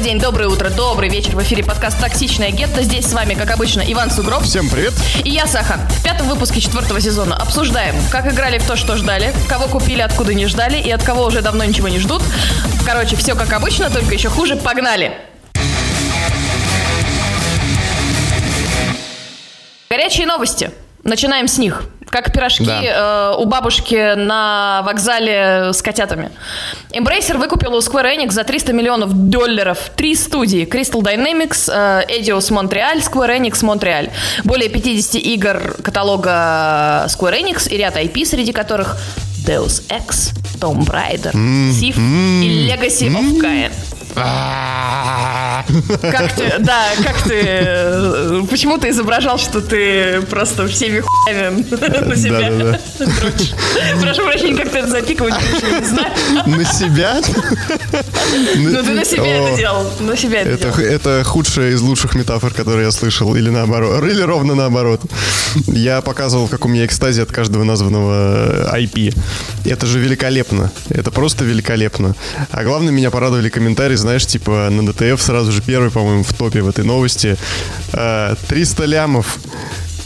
Добрый день, доброе утро, добрый вечер. В эфире подкаст «Токсичная гетто». Здесь с вами, как обычно, Иван Сугров. Всем привет. И я, Саха. В пятом выпуске четвертого сезона обсуждаем, как играли в то, что ждали, кого купили, откуда не ждали и от кого уже давно ничего не ждут. Короче, все как обычно, только еще хуже. Погнали! Горячие новости. Начинаем с них. Как пирожки Да. э, у бабушки на вокзале с котятами. Embracer выкупила у Square Enix за 300 миллионов долларов три студии. Crystal Dynamics, э, Eidos Montreal, Square Enix Montreal. Более 50 игр каталога Square Enix и ряд IP, среди которых Deus Ex, Tomb Raider, Thief и Legacy of Kain. Как ты, да, как ты, почему ты изображал, что ты просто всеми хуями на себя Да-да-да. дрочишь? Прошу прощения, как ты это запикивать не знаю. На себя? Ну, ты на себя это делал, на себя это делал. это худшая из лучших метафор, которые я слышал, или наоборот, или ровно наоборот. Я показывал, как у меня экстазия от каждого названного IP. Это же великолепно. Это просто великолепно. А главное, меня порадовали комментарии, знаешь, типа на ДТФ сразу же первый, по-моему, в топе в этой новости. Э, 300 лямов.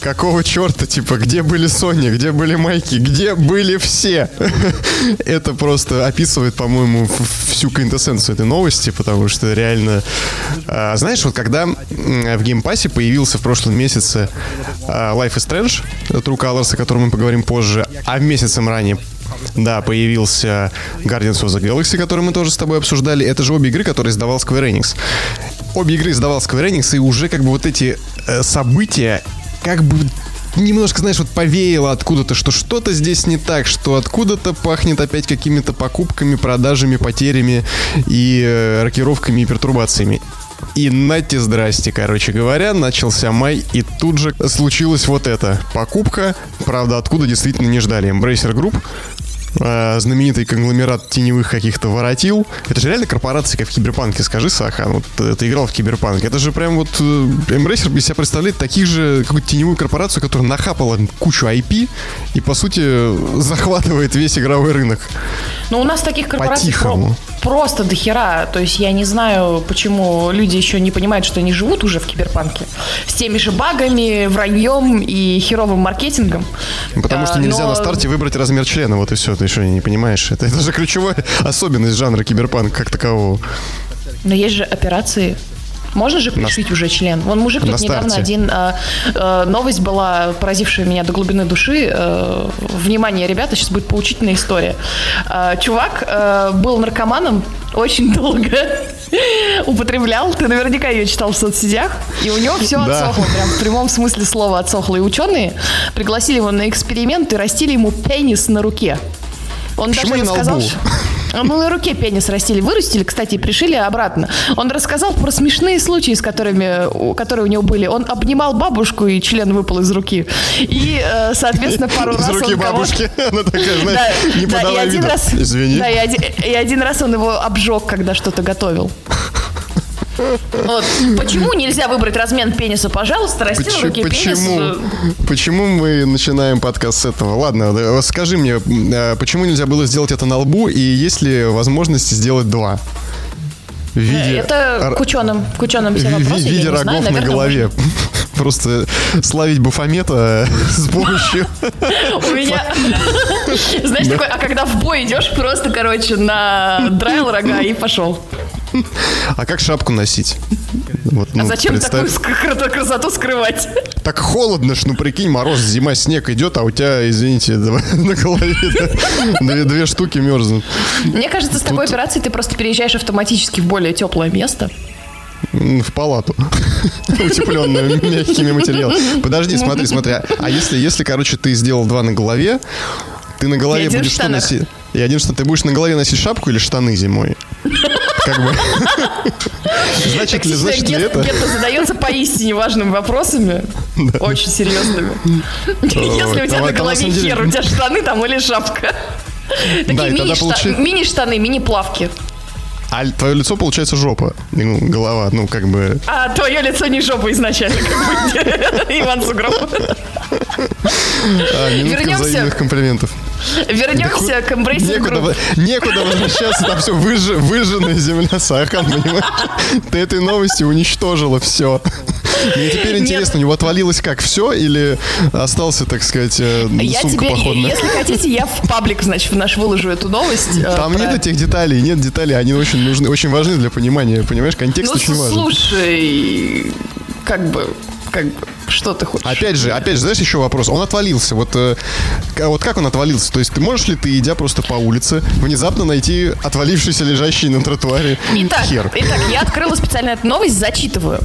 Какого черта, типа, где были Sony, где были Майки, где были все? Это просто описывает, по-моему, всю квинтэссенцию этой новости, потому что реально... а, Знаешь, вот когда в Game Pass е появился в прошлом месяце а, Life is Strange, True Colors, о котором мы поговорим позже, а месяцем ранее да, появился Guardians of the Galaxy, который мы тоже с тобой обсуждали. Это же обе игры, которые издавал Square Enix. Обе игры издавал Square Enix, и уже как бы вот эти э, события как бы немножко, знаешь, вот повеяло откуда-то, что что-то здесь не так, что откуда-то пахнет опять какими-то покупками, продажами, потерями и э, рокировками и пертурбациями. И нате здрасте, короче говоря, начался май, и тут же случилось вот это. Покупка, правда, откуда действительно не ждали. Embracer Group, э, знаменитый конгломерат теневых каких-то воротил. Это же реально корпорация, как в Киберпанке, скажи, Сахан. Вот э, ты играл в Киберпанк. Это же прям вот э, Embracer из себя представляет таких же, какую-то теневую корпорацию, которая нахапала кучу IP и, по сути, захватывает весь игровой рынок. Но у нас таких корпораций про- просто до хера. То есть я не знаю, почему люди еще не понимают, что они живут уже в киберпанке. С теми же багами, враньем и херовым маркетингом. Потому что А, нельзя но- на старте выбрать размер члена, вот и все, ты что, не понимаешь? Это, это же ключевая особенность жанра киберпанк как такового. Но есть же операции. Можно же пришить уже член. Вон мужик тут На недавно старте. один а, а, новость была, поразившая меня до глубины души. А, внимание, ребята, сейчас будет поучительная история. А, чувак а, был наркоманом очень долго. Употреблял, ты наверняка ее читал в соцсетях, и у него все Да. отсохло, прям в прямом смысле слова отсохло. И ученые пригласили его на эксперимент и растили ему пенис на руке. Он Почему даже рассказал, а мы на руке пенис растили, вырастили, кстати, и пришили обратно. Он рассказал про смешные случаи, с которыми, которые у него были. Он обнимал бабушку, и член выпал из руки. И, э, соответственно, пару Из раз руки он кого-то- бабушки. Она такая, Да, знаешь, не да, и подавай один вида. раз, Извини. Да, и один, и один раз он его обжег, когда что-то готовил. Вот. Почему нельзя выбрать размен пениса, пожалуйста, расти на Почему, руке пенис? почему, э, почему мы начинаем подкаст с этого? Ладно, скажи мне, э, почему нельзя было сделать это на лбу, и есть ли возможность сделать два? В виде, Это к ученым, к ученым все вопросы. в виде не знаю, рогов на наверное, голове. Просто славить Бафомета с помощью... У меня, знаешь, такой, а когда в бой идешь, просто, короче, на драйл рога и пошел. А как шапку носить? Вот, А ну, зачем представь. такую красоту- скрывать? Так холодно ж, ну прикинь, мороз, зима, снег идет, а у тебя, извините, на голове две, две штуки мерзнут. Мне кажется, с такой операцией ты просто переезжаешь автоматически в более теплое место. В палату. Утепленную мягкими материалами. Подожди, смотри, смотри. А если, если, короче, ты сделал два на голове, ты на голове будешь что носить? И один что, ты будешь на голове носить шапку или штаны зимой? Как бы. Значит ли, значит ли Гетто это? Гетто задается поистине важными вопросами. Очень серьезными. Если у тебя на голове хер, у тебя штаны там или шапка. Такие мини-штаны, мини-плавки. А твое лицо, получается, жопа. Ну, голова, ну, как бы... А твое лицо не жопа изначально, как бы, Иван Сугроб. А, минутка Вернемся. взаимных комплиментов. Вернемся к Embracer Некуда, Group. во- некуда возвращаться, там все выж, выжженная земля Сахан, понимаешь? Ты этой новостью уничтожила все. Мне теперь интересно, у него отвалилось как все или остался, так сказать, э, Я сумка тебе, походная? если хотите, я в паблик, значит, в наш выложу эту новость. э, Там нет этих деталей, нет деталей, они очень нужны, очень важны для понимания, понимаешь? Контекст Ну, очень важен. слушай, как бы, как бы, что ты хочешь? Опять же, опять же, знаешь, еще вопрос. Он отвалился. Вот, э, к- вот как он отвалился? То есть ты можешь ли ты, идя просто по улице, внезапно найти отвалившийся лежащий на тротуаре Итак, хер? итак, я открыла специально эту новость, зачитываю.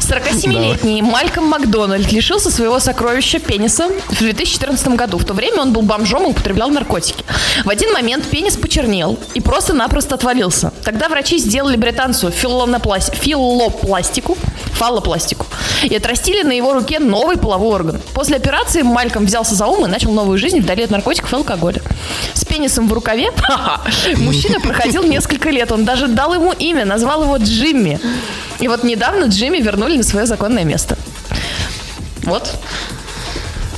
47-летний Мальком Макдональд лишился своего сокровища пениса в 2014 году. В то время он был бомжом и употреблял наркотики. В один момент пенис почернел и просто-напросто отвалился. Тогда врачи сделали британцу филоноплас- филопластику, фаллопластику и отрастили на его руке новый половой орган. После операции Мальком взялся за ум и начал новую жизнь вдали от наркотиков и алкоголя. С пенисом в рукаве мужчина проходил несколько лет. Он даже дал ему имя, назвал его Джимми. И вот недавно Джимми вернули на свое законное место. Вот.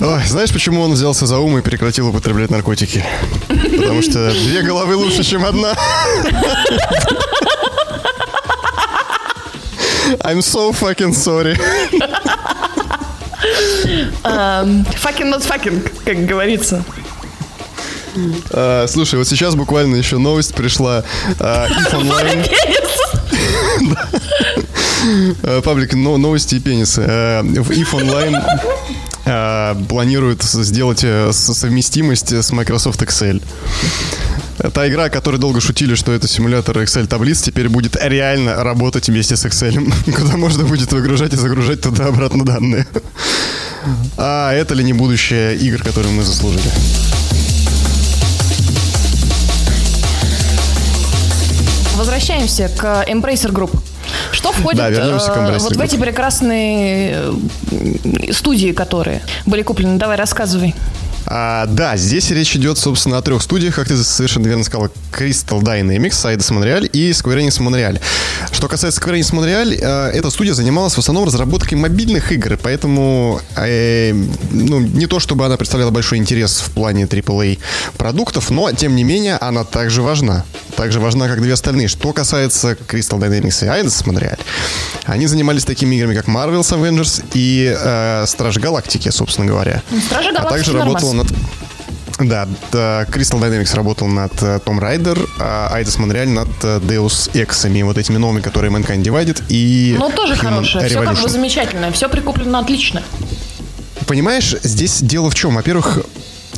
Ой, знаешь, почему он взялся за ум и прекратил употреблять наркотики? Потому что две головы лучше, чем одна. I'm so fucking sorry. Эм, Fucking not fucking, как говорится. А, слушай, вот сейчас буквально еще новость пришла. А, If Online, а, паблик но- новости и пенисы. В If Online планируют с- сделать э, совместимость с Microsoft Excel. Та игра, о которой долго шутили, что это симулятор Excel таблиц, теперь будет реально работать вместе с Excel, куда можно будет выгружать и загружать туда обратно данные. А это ли не будущее игр, которые мы заслужили? Возвращаемся к Embracer Group. Что входит Да, э, вот в эти прекрасные э, студии, которые были куплены? Давай, рассказывай. А, да, здесь речь идет, собственно, о трех студиях, как ты совершенно верно сказал. Crystal Dynamics, Eidos Montreal и Square Enix Montreal. Что касается Square Enix Montreal, э, эта студия занималась в основном разработкой мобильных игр, поэтому э, ну, не то, чтобы она представляла большой интерес в плане AAA продуктов, но, тем не менее, она также важна. Также важна, как две остальные. Что касается Crystal Dynamics и Eidos Montreal, они занимались такими играми, как Marvel's Avengers и э, Стражи Галактики, собственно говоря. Стражи А Галактики также нормас. работала над... Да, да, Crystal Dynamics работал над э, Tomb Raider, а Eidos Montreal над э, Deus Ex'ами, вот этими новыми, которые Mankind Divided и Ну, тоже Human хорошее. Все как бы Revolution. замечательно. Все прикуплено отлично. Понимаешь, здесь дело в чем? Во-первых,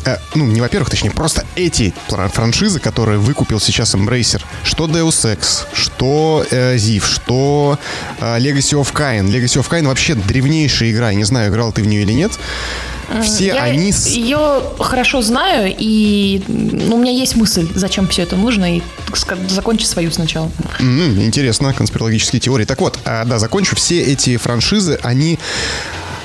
э, ну, не во-первых, точнее, просто эти фра- франшизы, которые выкупил сейчас Embracer, что Deus Ex, что э, Ziv, что э, Legacy of Kain. Legacy of Kain вообще древнейшая игра, я не знаю, играл ты в нее или нет. Все Я они... ее хорошо знаю, и ну, у меня есть мысль, зачем все это нужно, и сказать, закончи свою сначала. М, интересно, конспирологические теории. Так вот, а, да, закончу. Все эти франшизы, они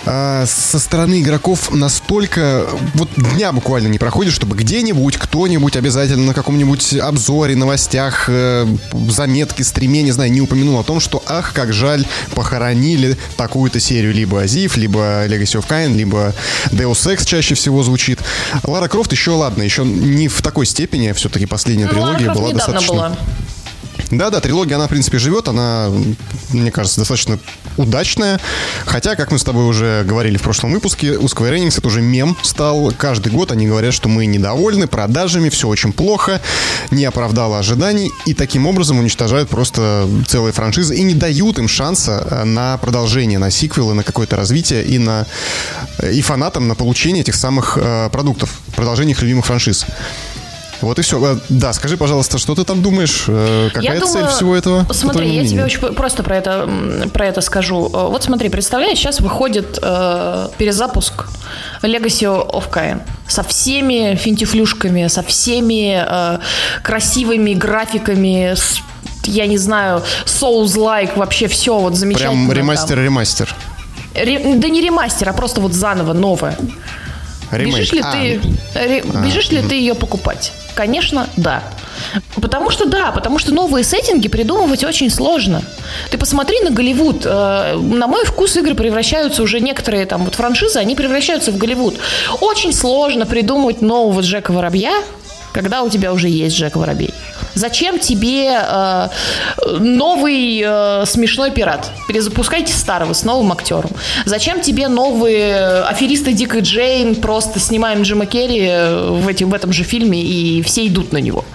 а, со стороны игроков настолько... Вот дня буквально не проходит, чтобы где-нибудь, кто-нибудь обязательно на каком-нибудь обзоре, новостях, э, заметке, стриме, не знаю, не упомянул о том, что, ах, как жаль, похоронили такую-то серию. Либо Азив, либо Legacy of Kain, либо Deus Ex чаще всего звучит. Лара Крофт еще, ладно, еще не в такой степени, все-таки последняя Ну, Лара трилогия Крофт была недавно достаточно... была. Да-да, трилогия, она, в принципе, живет, она, мне кажется, достаточно удачная. Хотя, как мы с тобой уже говорили в прошлом выпуске, у Square Enix это уже мем стал. Каждый год они говорят, что мы недовольны продажами, все очень плохо, не оправдало ожиданий, и таким образом уничтожают просто целые франшизы и не дают им шанса э, на продолжение, на сиквелы, на какое-то развитие и на и фанатам на получение этих самых э, продуктов, продолжение их любимых франшиз. Вот и все. Да, скажи, пожалуйста, что ты там думаешь? Э, Какая Я цель думаю, всего этого? Смотри, я тебе очень просто про это, про это скажу. Э, Вот смотри, представляешь, сейчас выходит э, перезапуск Legacy of Kain со всеми финтифлюшками, со всеми э, красивыми графиками, с, я не знаю, Souls-like, вообще все вот замечательно. Прям ремастер-ремастер. Ре- да не ремастер, а просто вот заново, новое. Ремейк. Бежишь ли, А, ты, ре- бежишь ли ты ее покупать? Конечно, да. Потому что да, потому что новые сеттинги придумывать очень сложно. Ты посмотри на Голливуд. Э, На мой вкус игры превращаются уже некоторые там вот франшизы, они превращаются в Голливуд. Очень сложно придумать нового Джека Воробья, когда у тебя уже есть Джек Воробей. Зачем тебе э, новый э, смешной пират? Перезапускайте старого с новым актером. Зачем тебе новые аферисты Дик и Джейн? Просто снимаем Джима Керри э, в, эти- в этом же фильме, и все идут на него.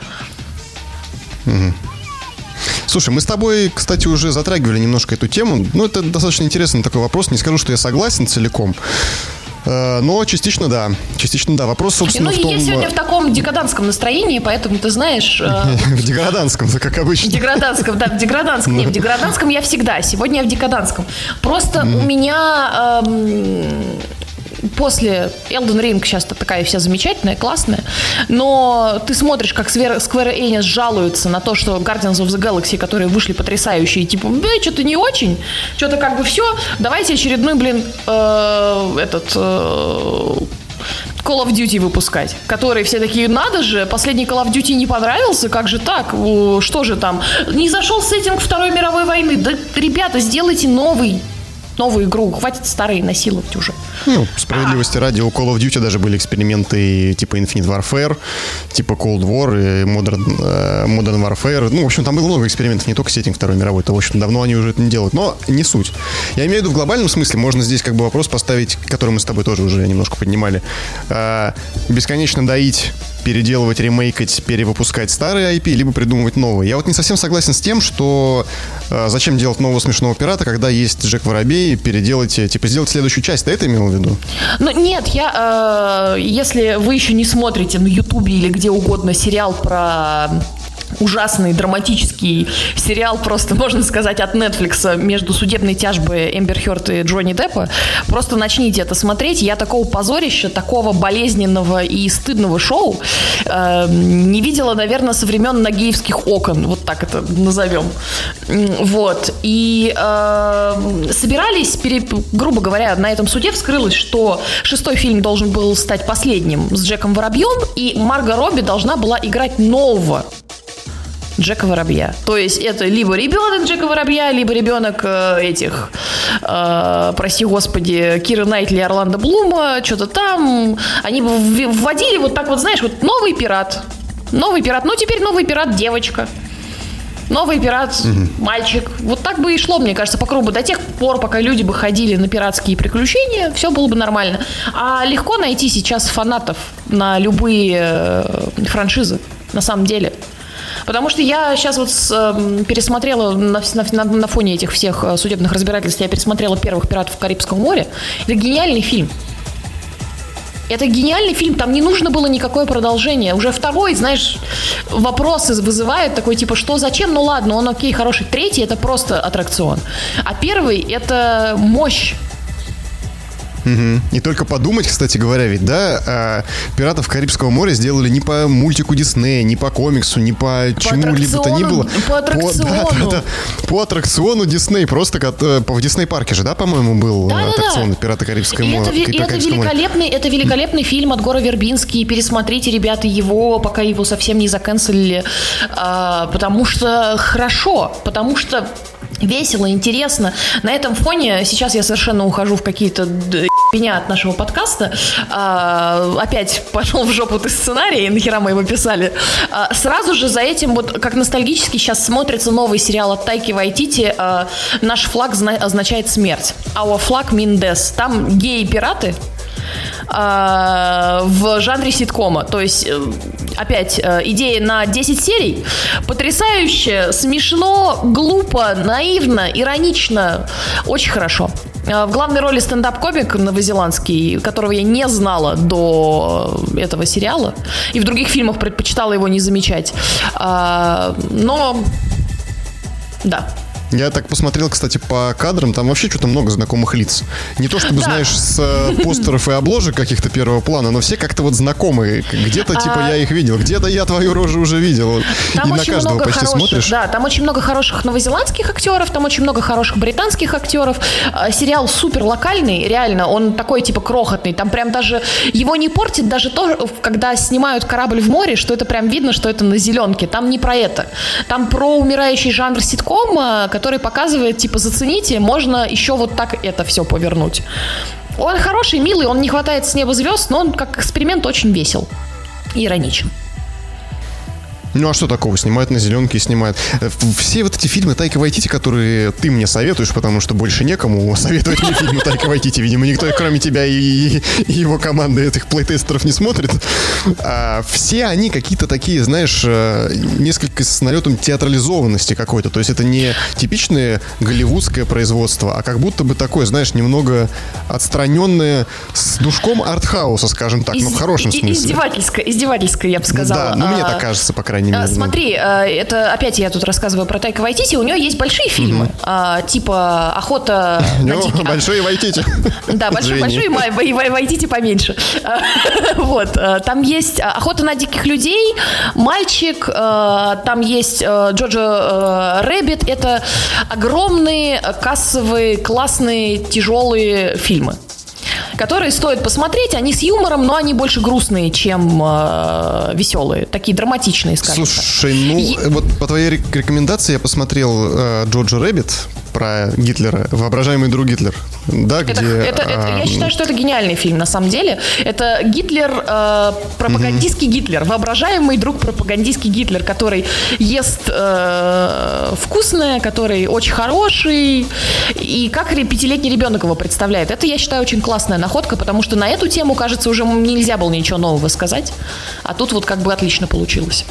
Слушай, мы с тобой, кстати, уже затрагивали немножко эту тему. Ну, это достаточно интересный такой вопрос. Не скажу, что я согласен целиком. Э, Но частично да. Частично да. Вопрос, собственно, ну, в том... я сегодня в таком декаданском настроении, поэтому ты знаешь... э, В деграданском, как В обычно. деграданском, да, в деграданском. Не, в деграданском я всегда. Сегодня я в декаданском. Просто у меня эм, после Elden Ring сейчас такая вся замечательная, классная, но ты смотришь, как Square Enix жалуются на то, что Guardians of the Galaxy, которые вышли потрясающие, типа, да, что-то не очень, что-то как бы все, давайте очередной, блин, э, этот... э, Call of Duty выпускать, которые все такие, надо же, последний Call of Duty не понравился, как же так, что же там, не зашел сеттинг Второй мировой войны, да, ребята, сделайте новый, новую игру, хватит старые насиловать уже. Ну, справедливости ради, у Call of Duty даже были эксперименты типа Infinite Warfare, типа Cold War и Modern, э, Modern Warfare. Ну, в общем, там было много экспериментов, не только сеттинг Второй мировой, это, в общем, давно они уже это не делают. Но не суть. Я имею в виду в глобальном смысле, можно здесь как бы вопрос поставить, который мы с тобой тоже уже немножко поднимали. Э, бесконечно доить переделывать, ремейкать, перевыпускать старые IP, либо придумывать новые. Я вот не совсем согласен с тем, что э, зачем делать нового смешного пирата, когда есть Джек Воробей, переделайте, типа сделать следующую часть. Ты это имел в виду? Ну, нет, я, э, если вы еще не смотрите на Ютубе или где угодно сериал про ужасный драматический сериал, просто можно сказать, от Netflix между судебной тяжбой Эмбер Хёрд и Джонни Деппа. Просто начните это смотреть. Я такого позорища, такого болезненного и стыдного шоу э, не видела, наверное, со времен Нагиевских окон. Вот так это назовем. Вот. И э, собирались, пере- грубо говоря, на этом суде вскрылось, что шестой фильм должен был стать последним с Джеком Воробьем, и Марго Робби должна была играть нового Джека Воробья. То есть это либо ребенок Джека Воробья, либо ребенок э, этих, э, прости господи, Кира Найтли и Орландо Блума, что-то там. Они вводили вот так вот, знаешь, вот новый пират. Новый пират. Ну, теперь новый пират девочка. Новый пират мальчик. Вот так бы и шло, мне кажется, по кругу. До тех пор, пока люди бы ходили на пиратские приключения, все было бы нормально. А легко найти сейчас фанатов на любые э, франшизы, на самом деле. Потому что я сейчас вот с, эм, пересмотрела на, на, на- фоне этих всех э, судебных разбирательств, я пересмотрела первых пиратов в Карибском море. Это гениальный фильм. Это гениальный фильм, там не нужно было никакое продолжение. Уже второй, знаешь, вопросы вызывает такой типа, что, зачем? Ну ладно, он окей, хороший. Третий это просто аттракцион. А первый это мощь. Мгм. И только подумать, кстати говоря, ведь, да, а, «Пиратов Карибского моря» сделали не по мультику Диснея, не по комиксу, не по, чему-либо то ни было. по аттракциону. да, да, да. по аттракциону Дисней, просто кат- э, по- в Дисней-парке же, да, по-моему, был Да-да-да. аттракцион «Пираты Карибского И это, моря». и это великолепный, это великолепный фильм от Гора Вербинский. Пересмотрите, ребята, его, пока его совсем не заканцелили. А, потому что хорошо, потому что весело, интересно. На этом фоне сейчас я совершенно ухожу в какие-то меня от нашего подкаста. А, опять пошел в жопу ты сценарий, нахера мы его писали. А, сразу же за этим, вот как ностальгически сейчас смотрится новый сериал от Тайки Вайтити а, «Наш флаг зна- означает смерть». Our flag mean death. Там геи-пираты, а, в жанре ситкома. То есть, э, опять, э, идея на 10 серий. Потрясающе, смешно, глупо, наивно, иронично. Очень хорошо. А, В главной роли стендап-комик новозеландский, которого я не знала до этого сериала. И в других фильмах предпочитала его не замечать. А, Но, да, Я так посмотрел, кстати, по кадрам, там вообще что-то много знакомых лиц. Не то чтобы, Да. знаешь, с э, постеров и обложек каких-то первого плана, но все как-то вот знакомые. Где-то, типа, А. я их видел, где-то я твою рожу уже видел. Там И на каждого почти хороших, смотришь. да, там очень много хороших новозеландских актеров, там очень много хороших британских актеров. А, Сериал супер локальный, реально, он такой типа крохотный. Там прям даже его не портит даже то, когда снимают корабль в море, что это прям видно, что это на зеленке. Там не про это. Там про умирающий жанр ситкома, который показывает, типа, зацените, можно еще вот так это все повернуть. Он хороший, милый, он не хватает с неба звезд, но он как эксперимент очень весел и ироничен. Ну а что такого? Снимают на зеленке и снимают. Э, Все вот эти фильмы Тайка Вайтити, которые ты мне советуешь, потому что больше некому советовать мне фильмы Тайка Вайтити. Видимо, никто, кроме тебя и, и его команды этих плейтестеров не смотрит. А, все они какие-то такие, знаешь, э, несколько с налетом театрализованности какой-то. То есть это не типичное голливудское производство, а как будто бы такое, знаешь, немного отстраненное с душком артхауса, скажем так, ну в Из- хорошем и- смысле. Издевательское, издевательское, я бы сказала. Да, ну мне А, так кажется, по крайней а, мере. ну. Смотри, а, это опять я тут рассказываю про Тайка Вайтити. У нее есть большие фильмы, а, типа «Охота на Ну, диких...» большой Вайтити. Да, большой, Извини. большой, май- вай- вай- войдите поменьше. Вот, а, там есть «Охота на диких людей», «Мальчик», там есть «Джоджо Рэббит». Это огромные, кассовые, классные, тяжелые фильмы которые стоит посмотреть. Они с юмором, но они больше грустные, чем э, веселые. Такие драматичные, скажем так. Слушай, ну Е- вот по твоей рек- рекомендации я посмотрел э, Джоджо Рэббит про Гитлера, воображаемый друг Гитлер, да, Это, где... это- это- я а, считаю, что это гениальный фильм, на самом деле. Это Гитлер, э, пропагандистский Гитлер, воображаемый друг пропагандистский Гитлер, который ест э, вкусное, который очень хороший, и как пятилетний ребенок его представляет. Это, я считаю, очень классная находка, потому что на эту тему, кажется, уже нельзя было ничего нового сказать, а тут вот как бы отлично получилось.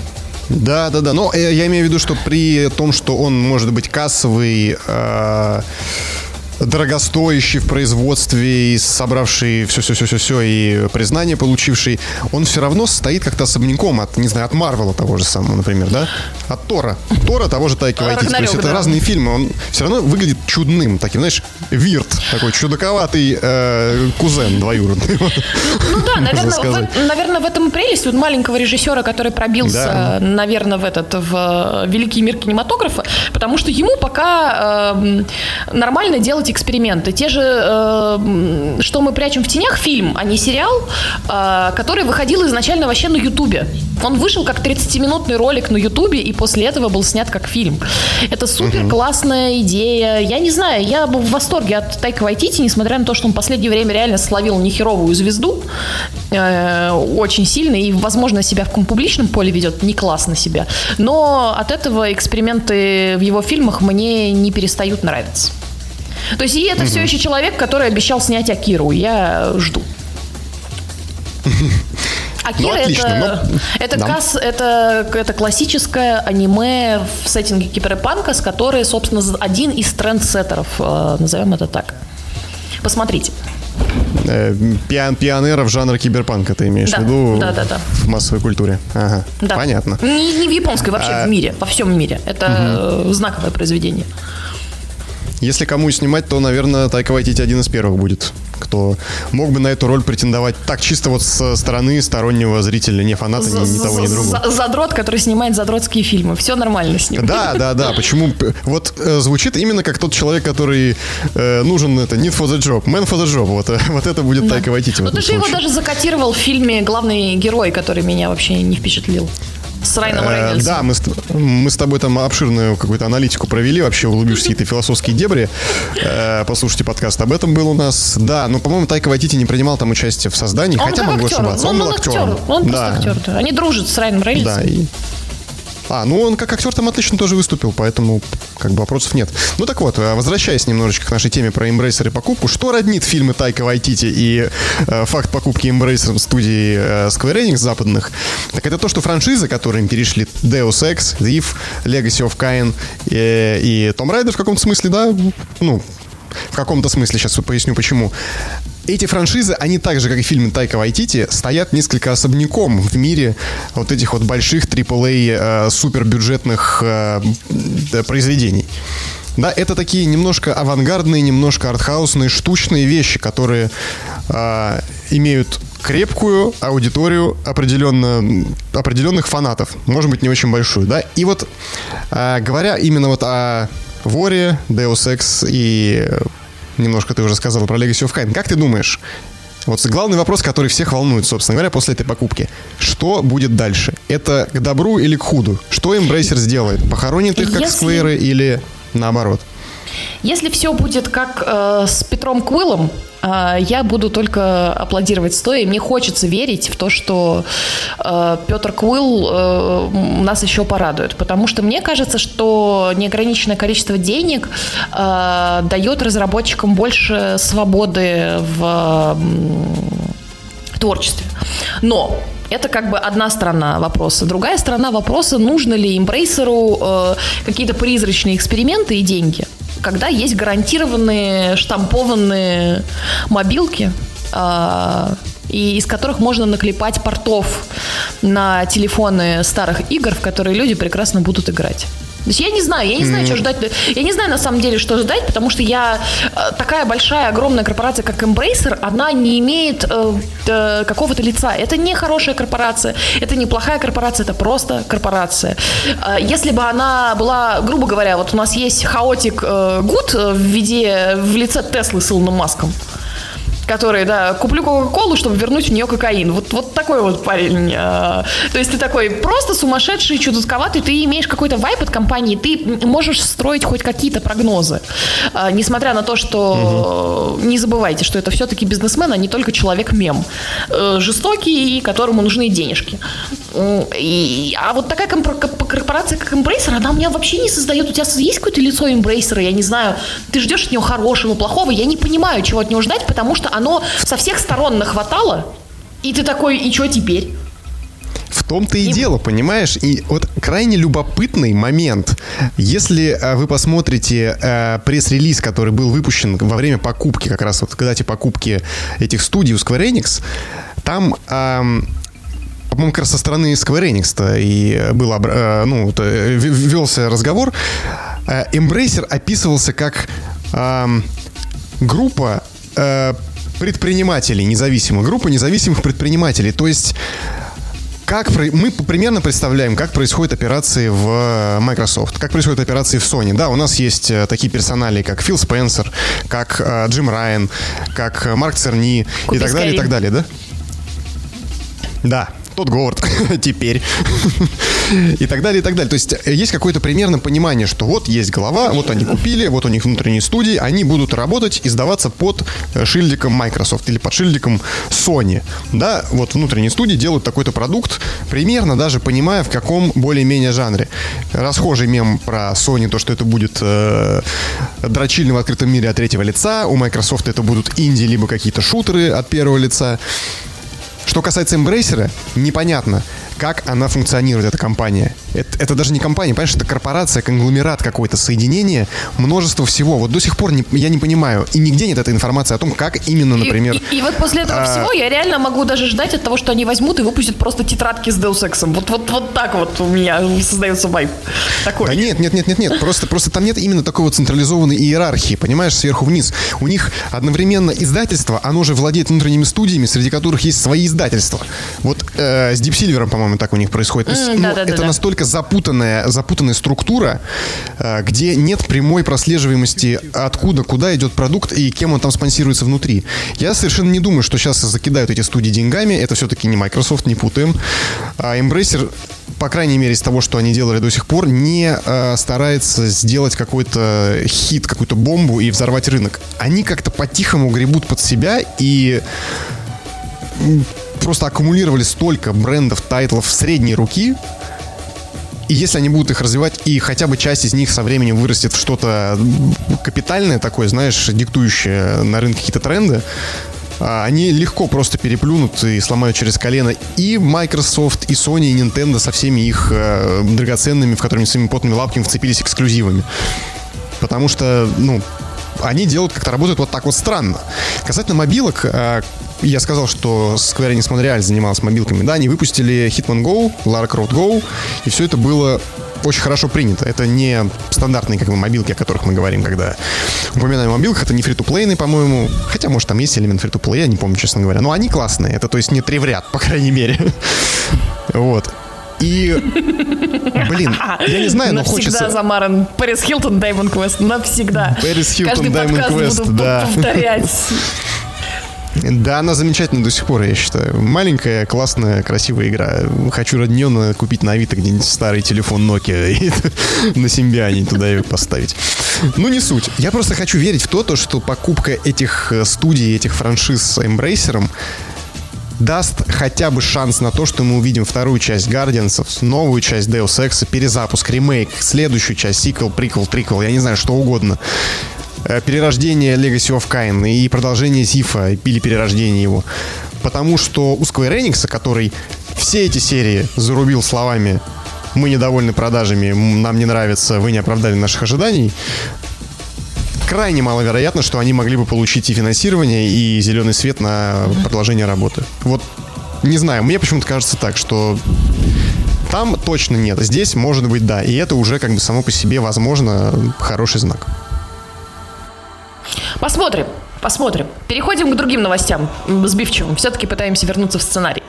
Да, да, да. Но э, я имею в виду, что при том, что он может быть кассовый, э, дорогостоящий в производстве, и собравший все-все-все-все и признание получивший, он все равно стоит как-то особняком от, не знаю, от Марвела того же самого, например, да? От Тора. Тора того же Тайки Вайтити. То есть это да. разные фильмы. Он все равно выглядит чудным, таким, знаешь, вирт, такой чудаковатый э, кузен двоюродный. Ну да, наверное, в, наверное, в этом и прелесть вот маленького режиссера, который пробился, Да. наверное, в этот в э, великий мир кинематографа, потому что ему пока э, нормально делать эксперименты. Те же, э, что мы прячем в тенях, фильм, а не сериал, э, который выходил изначально вообще на Ютубе. Он вышел как 30-минутный ролик на Ютубе и после этого был снят как фильм. Это супер классная идея. Я не знаю, я в восторге от Тайка Вайтити, несмотря на то, что он в последнее время реально словил нехеровую звезду э, очень сильно и, возможно, себя в каком публичном поле ведет не классно себя. Но от этого эксперименты в его фильмах мне не перестают нравиться. То есть и это все еще человек, который обещал снять Акиру. Я жду. Акира Ну, отлично, это, но- это, да. касс- это, это классическое аниме в сеттинге киберпанка, с которой, собственно, один из трендсеттеров, э, назовем это так. Посмотрите. Э, пиан, пионеров жанра киберпанка ты имеешь Да, в виду да, да, да. в массовой культуре. Ага, Да. понятно. Не, не в японской, вообще А- в мире, во всем мире. Это э, знаковое произведение. Если кому и снимать, то, наверное, Тайка Вайтити один из первых будет, кто мог бы на эту роль претендовать так чисто вот со стороны стороннего зрителя, не фаната, ни, ни того, ни другого. з- Задрот, который снимает задротские фильмы. Все нормально с ним. Да, да, да. Почему? Вот э, звучит именно как тот человек, который э, нужен это need for the job, man for the job. Вот, э, вот это будет Тайка Вайтити. Ну, ты же его случае. даже закотировал в фильме «Главный герой», который меня вообще не впечатлил. С Райаном Э, Рейнольдсом. Да, мы с, мы с тобой там обширную какую-то аналитику провели, вообще углубившись в какие-то философские дебри. Э, Послушайте подкаст об этом был у нас. Да, но, по-моему, Тайка Вайтити не принимал там участие в создании, Он хотя могу актер. ошибаться. Ну, Он был он актером. актер. Он да. просто актер. да. Они дружат с Райаном Рейнольдсом. Да, и... А, ну он как актер там отлично тоже выступил, поэтому как бы вопросов нет. Ну так вот, э, возвращаясь немножечко к нашей теме про Embracer и покупку, что роднит фильмы Тайка Вайтити и э, факт покупки Embracer студии э, Square Enix западных, так это то, что франшизы, которые им перешли Deus Ex, Thief, Legacy of Kain э, и Tomb Raider в каком-то смысле, да, ну, в каком-то смысле, сейчас поясню почему. Эти франшизы, они так же, как и фильмы Тайка Вайтити, стоят несколько особняком в мире вот этих вот больших AAA э, супербюджетных э, произведений. Да, это такие немножко авангардные, немножко артхаусные, штучные вещи, которые э, имеют крепкую аудиторию определенно, определенных фанатов, может быть, не очень большую, да. И вот, э, говоря именно вот о Воре, Deus Ex и немножко ты уже сказал про Legacy of Kain, как ты думаешь, вот главный вопрос, который всех волнует, собственно говоря, после этой покупки. Что будет дальше? Это к добру или к худу? Что Embracer сделает? Похоронит их как Если... Square или наоборот? Если все будет как э, с Петром Квиллом, э, я буду только аплодировать стоя. Мне хочется верить в то, что э, Петр Квилл э, нас еще порадует. Потому что мне кажется, что неограниченное количество денег э, дает разработчикам больше свободы в э, творчестве. Но это как бы одна сторона вопроса. Другая сторона вопроса, нужно ли импрейсеру э, какие-то призрачные эксперименты и деньги когда есть гарантированные штампованные мобилки, э, и из которых можно наклепать портов на телефоны старых игр, в которые люди прекрасно будут играть. То есть я не знаю, я не знаю, mm-hmm. что ждать. Я не знаю на самом деле, что ждать, потому что я э, такая большая, огромная корпорация, как Embracer, она не имеет э, э, какого-то лица. Это не хорошая корпорация, это не плохая корпорация, это просто корпорация. Э, если бы она была, грубо говоря, вот у нас есть хаотик э, Гуд в виде в лице Теслы с Илоном Маском который, да, куплю Кока-Колу, чтобы вернуть в нее кокаин. Вот, вот такой вот парень. А, то есть ты такой просто сумасшедший, чудотковатый, ты имеешь какой-то вайп от компании, ты можешь строить хоть какие-то прогнозы. А, несмотря на то, что угу. не забывайте, что это все-таки бизнесмен, а не только человек-мем. Э, жестокий и которому нужны денежки. И, а вот такая корпорация, как Embracer, она у меня вообще не создает. У тебя есть какое-то лицо Embracer, я не знаю, ты ждешь от него хорошего, плохого, я не понимаю, чего от него ждать, потому что оно со всех сторон нахватало, и ты такой, и что теперь? В том-то и, и дело, понимаешь? И вот крайне любопытный момент. Если э, вы посмотрите э, пресс-релиз, который был выпущен во время покупки, как раз вот когда эти покупки этих студий у Square Enix, там... Э, по-моему, как раз со стороны Square Enix и был, э, ну, э, велся разговор. Embracer описывался как группа предпринимателей, независимых, группа независимых предпринимателей. То есть как мы примерно представляем, как происходят операции в э, Microsoft, как происходят операции в Sony. Да, у нас есть э, такие персонали, как Фил Спенсер, как э, Джим Райан, как Марк Церни Купи и так далее, и так далее, да? Да тот Говард теперь. и так далее, и так далее. То есть э, есть какое-то примерно понимание, что вот есть голова, вот они купили, вот у них внутренние студии, они будут работать и сдаваться под э, шильдиком Microsoft или под шильдиком Sony. Да, вот внутренние студии делают такой-то продукт, примерно даже понимая, в каком более-менее жанре. Расхожий мем про Sony, то, что это будет э, дрочильный в открытом мире от третьего лица, у Microsoft это будут инди, либо какие-то шутеры от первого лица. Что касается Embracer, непонятно, как она функционирует, эта компания. Это, это даже не компания, понимаешь, это корпорация, конгломерат какой-то, соединение, множество всего. Вот до сих пор не, я не понимаю, и нигде нет этой информации о том, как именно, например... И, и, и вот после этого а... всего я реально могу даже ждать от того, что они возьмут и выпустят просто тетрадки с Deus Ex. Вот, вот, вот так вот у меня создается вайп. Такой. Да нет, нет, нет, нет, нет. Просто, просто там нет именно такой вот централизованной иерархии, понимаешь, сверху вниз. У них одновременно издательство, оно же владеет внутренними студиями, среди которых есть свои издательства. Вот э, с Deep Silver, по-моему, так у них происходит. mm, да, да, это да, настолько запутанная, запутанная структура, э, где нет прямой прослеживаемости, откуда, куда идет продукт и кем он там спонсируется внутри. Я совершенно не думаю, что сейчас закидают эти студии деньгами. Это все-таки не Microsoft, не путаем. А Embracer по крайней мере, из того, что они делали до сих пор, не э, старается сделать какой-то хит, какую-то бомбу и взорвать рынок. Они как-то по-тихому гребут под себя и просто аккумулировали столько брендов, тайтлов средней руки, и если они будут их развивать, и хотя бы часть из них со временем вырастет в что-то капитальное такое, знаешь, диктующее на рынке какие-то тренды, а, они легко просто переплюнут и сломают через колено и Microsoft, и Sony, и Nintendo со всеми их э, драгоценными, в которыми своими потными лапками вцепились эксклюзивами. Потому что, ну, они делают, как-то работают вот так вот странно. Касательно мобилок, э, я сказал, что Square Enix Montreal занималась мобилками. Да, они выпустили Hitman Go, Lara Croft Go, и все это было очень хорошо принято. Это не стандартные как бы мобилки, о которых мы говорим, когда упоминаем о мобилках. Это не фри-то-плейные, по-моему. Хотя, может, там есть элемент фри-то-плея, я не помню, честно говоря. Но они классные. Это, то есть, не три в ряд, по крайней мере. Вот. И, блин, я не знаю, но хочется... Навсегда замаран Пэрис Хилтон, Даймонд Квест, навсегда. Пэрис Хилтон, Quest, буду да. повторять. Да, она замечательная до сих пор, я считаю. Маленькая, классная, красивая игра. Хочу нее купить на Авито где-нибудь старый телефон Nokia и на Симбиане туда ее поставить. Ну, не суть. Я просто хочу верить в то, то, что покупка этих э, студий, этих франшиз с Эмбрейсером даст хотя бы шанс на то, что мы увидим вторую часть Гардиансов, новую часть Deus Ex, перезапуск, ремейк, следующую часть, сиквел, приквел, триквел, я не знаю, что угодно. Э, Перерождение Legacy of Kain и продолжение Зифа или перерождение его. Потому что у Square Enix, который все эти серии зарубил словами «Мы недовольны продажами, нам не нравится, вы не оправдали наших ожиданий», крайне маловероятно, что они могли бы получить и финансирование, и зеленый свет на продолжение работы. Вот, не знаю, мне почему-то кажется так, что там точно нет. Здесь, может быть, да. И это уже как бы само по себе, возможно, хороший знак. Посмотрим. Посмотрим. Переходим к другим новостям сбивчивым. Все-таки пытаемся вернуться в сценарий.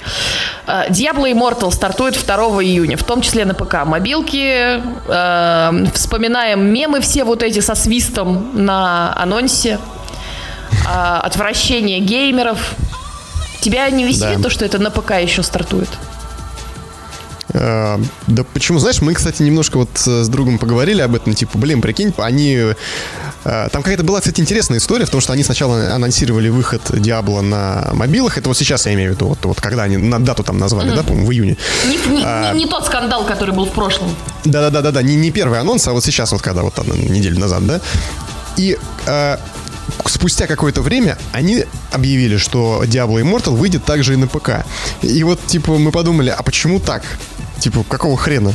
Diablo Immortal стартует 2 июня, в том числе на ПК. Мобилки. э, вспоминаем мемы все вот эти со свистом на анонсе. Э, отвращение геймеров. Тебя не веселит Да. то, что это на ПК еще стартует? Э, Да почему, знаешь, мы, кстати, немножко вот э, с другом поговорили об этом, типа, блин, прикинь, они... э, Там какая-то была, кстати, интересная история, потому что они сначала анонсировали выход Диабло на мобилах, это вот сейчас я имею в виду, вот, вот когда они на дату там назвали, да, по-моему, в июне. Не, не- А. не- не тот скандал, который был в прошлом. Да-да-да-да, не, не первый анонс, а вот сейчас, вот когда вот одну неделю назад, да. И э, спустя какое-то время они объявили, что Diablo Immortal выйдет также и на ПК. И вот, типа, мы подумали, а почему так? Типа, какого хрена?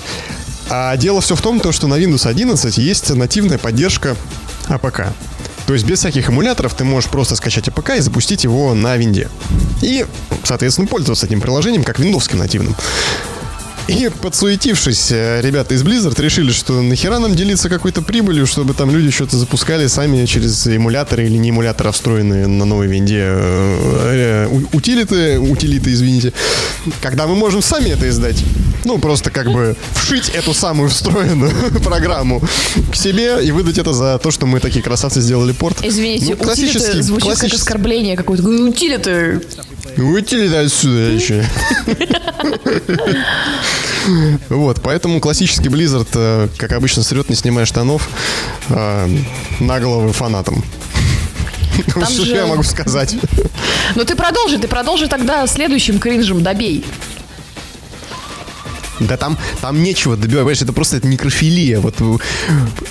А дело все в том, то, что на Windows 11 есть нативная поддержка APK. То есть без всяких эмуляторов ты можешь просто скачать APK и запустить его на винде. И, соответственно, пользоваться этим приложением как виндовским нативным. И подсуетившись, э, ребята из Blizzard решили, что нахера нам делиться какой-то прибылью, чтобы там люди что-то запускали сами через эмуляторы или не эмуляторы, а встроенные на новой винде э, э, утилиты, утилиты, извините, когда мы можем сами это издать. Ну, просто как бы вшить эту самую встроенную программу к себе и выдать это за то, что мы такие красавцы сделали порт. Извините, Ну, утилиты звучит как классический- оскорбление какое-то. Утилиты. Утилиты отсюда еще. Вот, поэтому классический Blizzard, э, как обычно, срет, не снимая штанов, э, на головы фанатам. Что же- я могу сказать? Ну ты продолжи, ты продолжи тогда следующим кринжем добей. Да там, там нечего добивать, понимаешь, это просто это некрофилия. Вот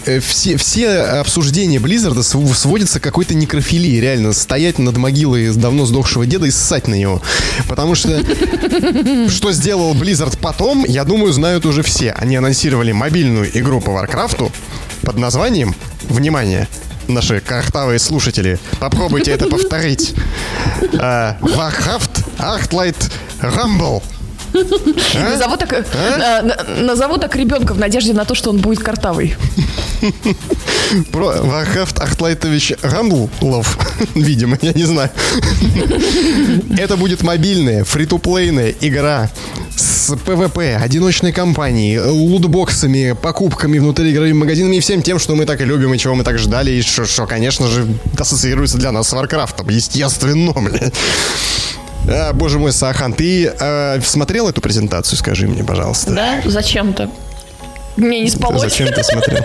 э, все, все обсуждения Blizzard а св- сводятся к какой-то некрофилии, реально, стоять над могилой давно сдохшего деда и ссать на него. Потому что что сделал Blizzard потом, я думаю, знают уже все. Они анонсировали мобильную игру по Варкрафту под названием, внимание, наши картавые слушатели, попробуйте это повторить. А, Warcraft Arclight Rumble. А? Назову так, э, на- назову так ребенка в надежде на то, что он будет картавый. Про Варкрафт Арклайтович Рамблов, видимо, я не знаю. Это будет мобильная, free-to-play ная игра с ПВП, одиночной кампанией, лутбоксами, покупками внутри игровыми магазинами и всем тем, что мы так и любим и чего мы так ждали, и что, что, конечно же, ассоциируется для нас с Варкрафтом. Естественно, блядь. А, боже мой, Сахан, ты э, смотрел эту презентацию, скажи мне, пожалуйста? Да? Зачем-то. Мне не спалось. Зачем ты смотрел?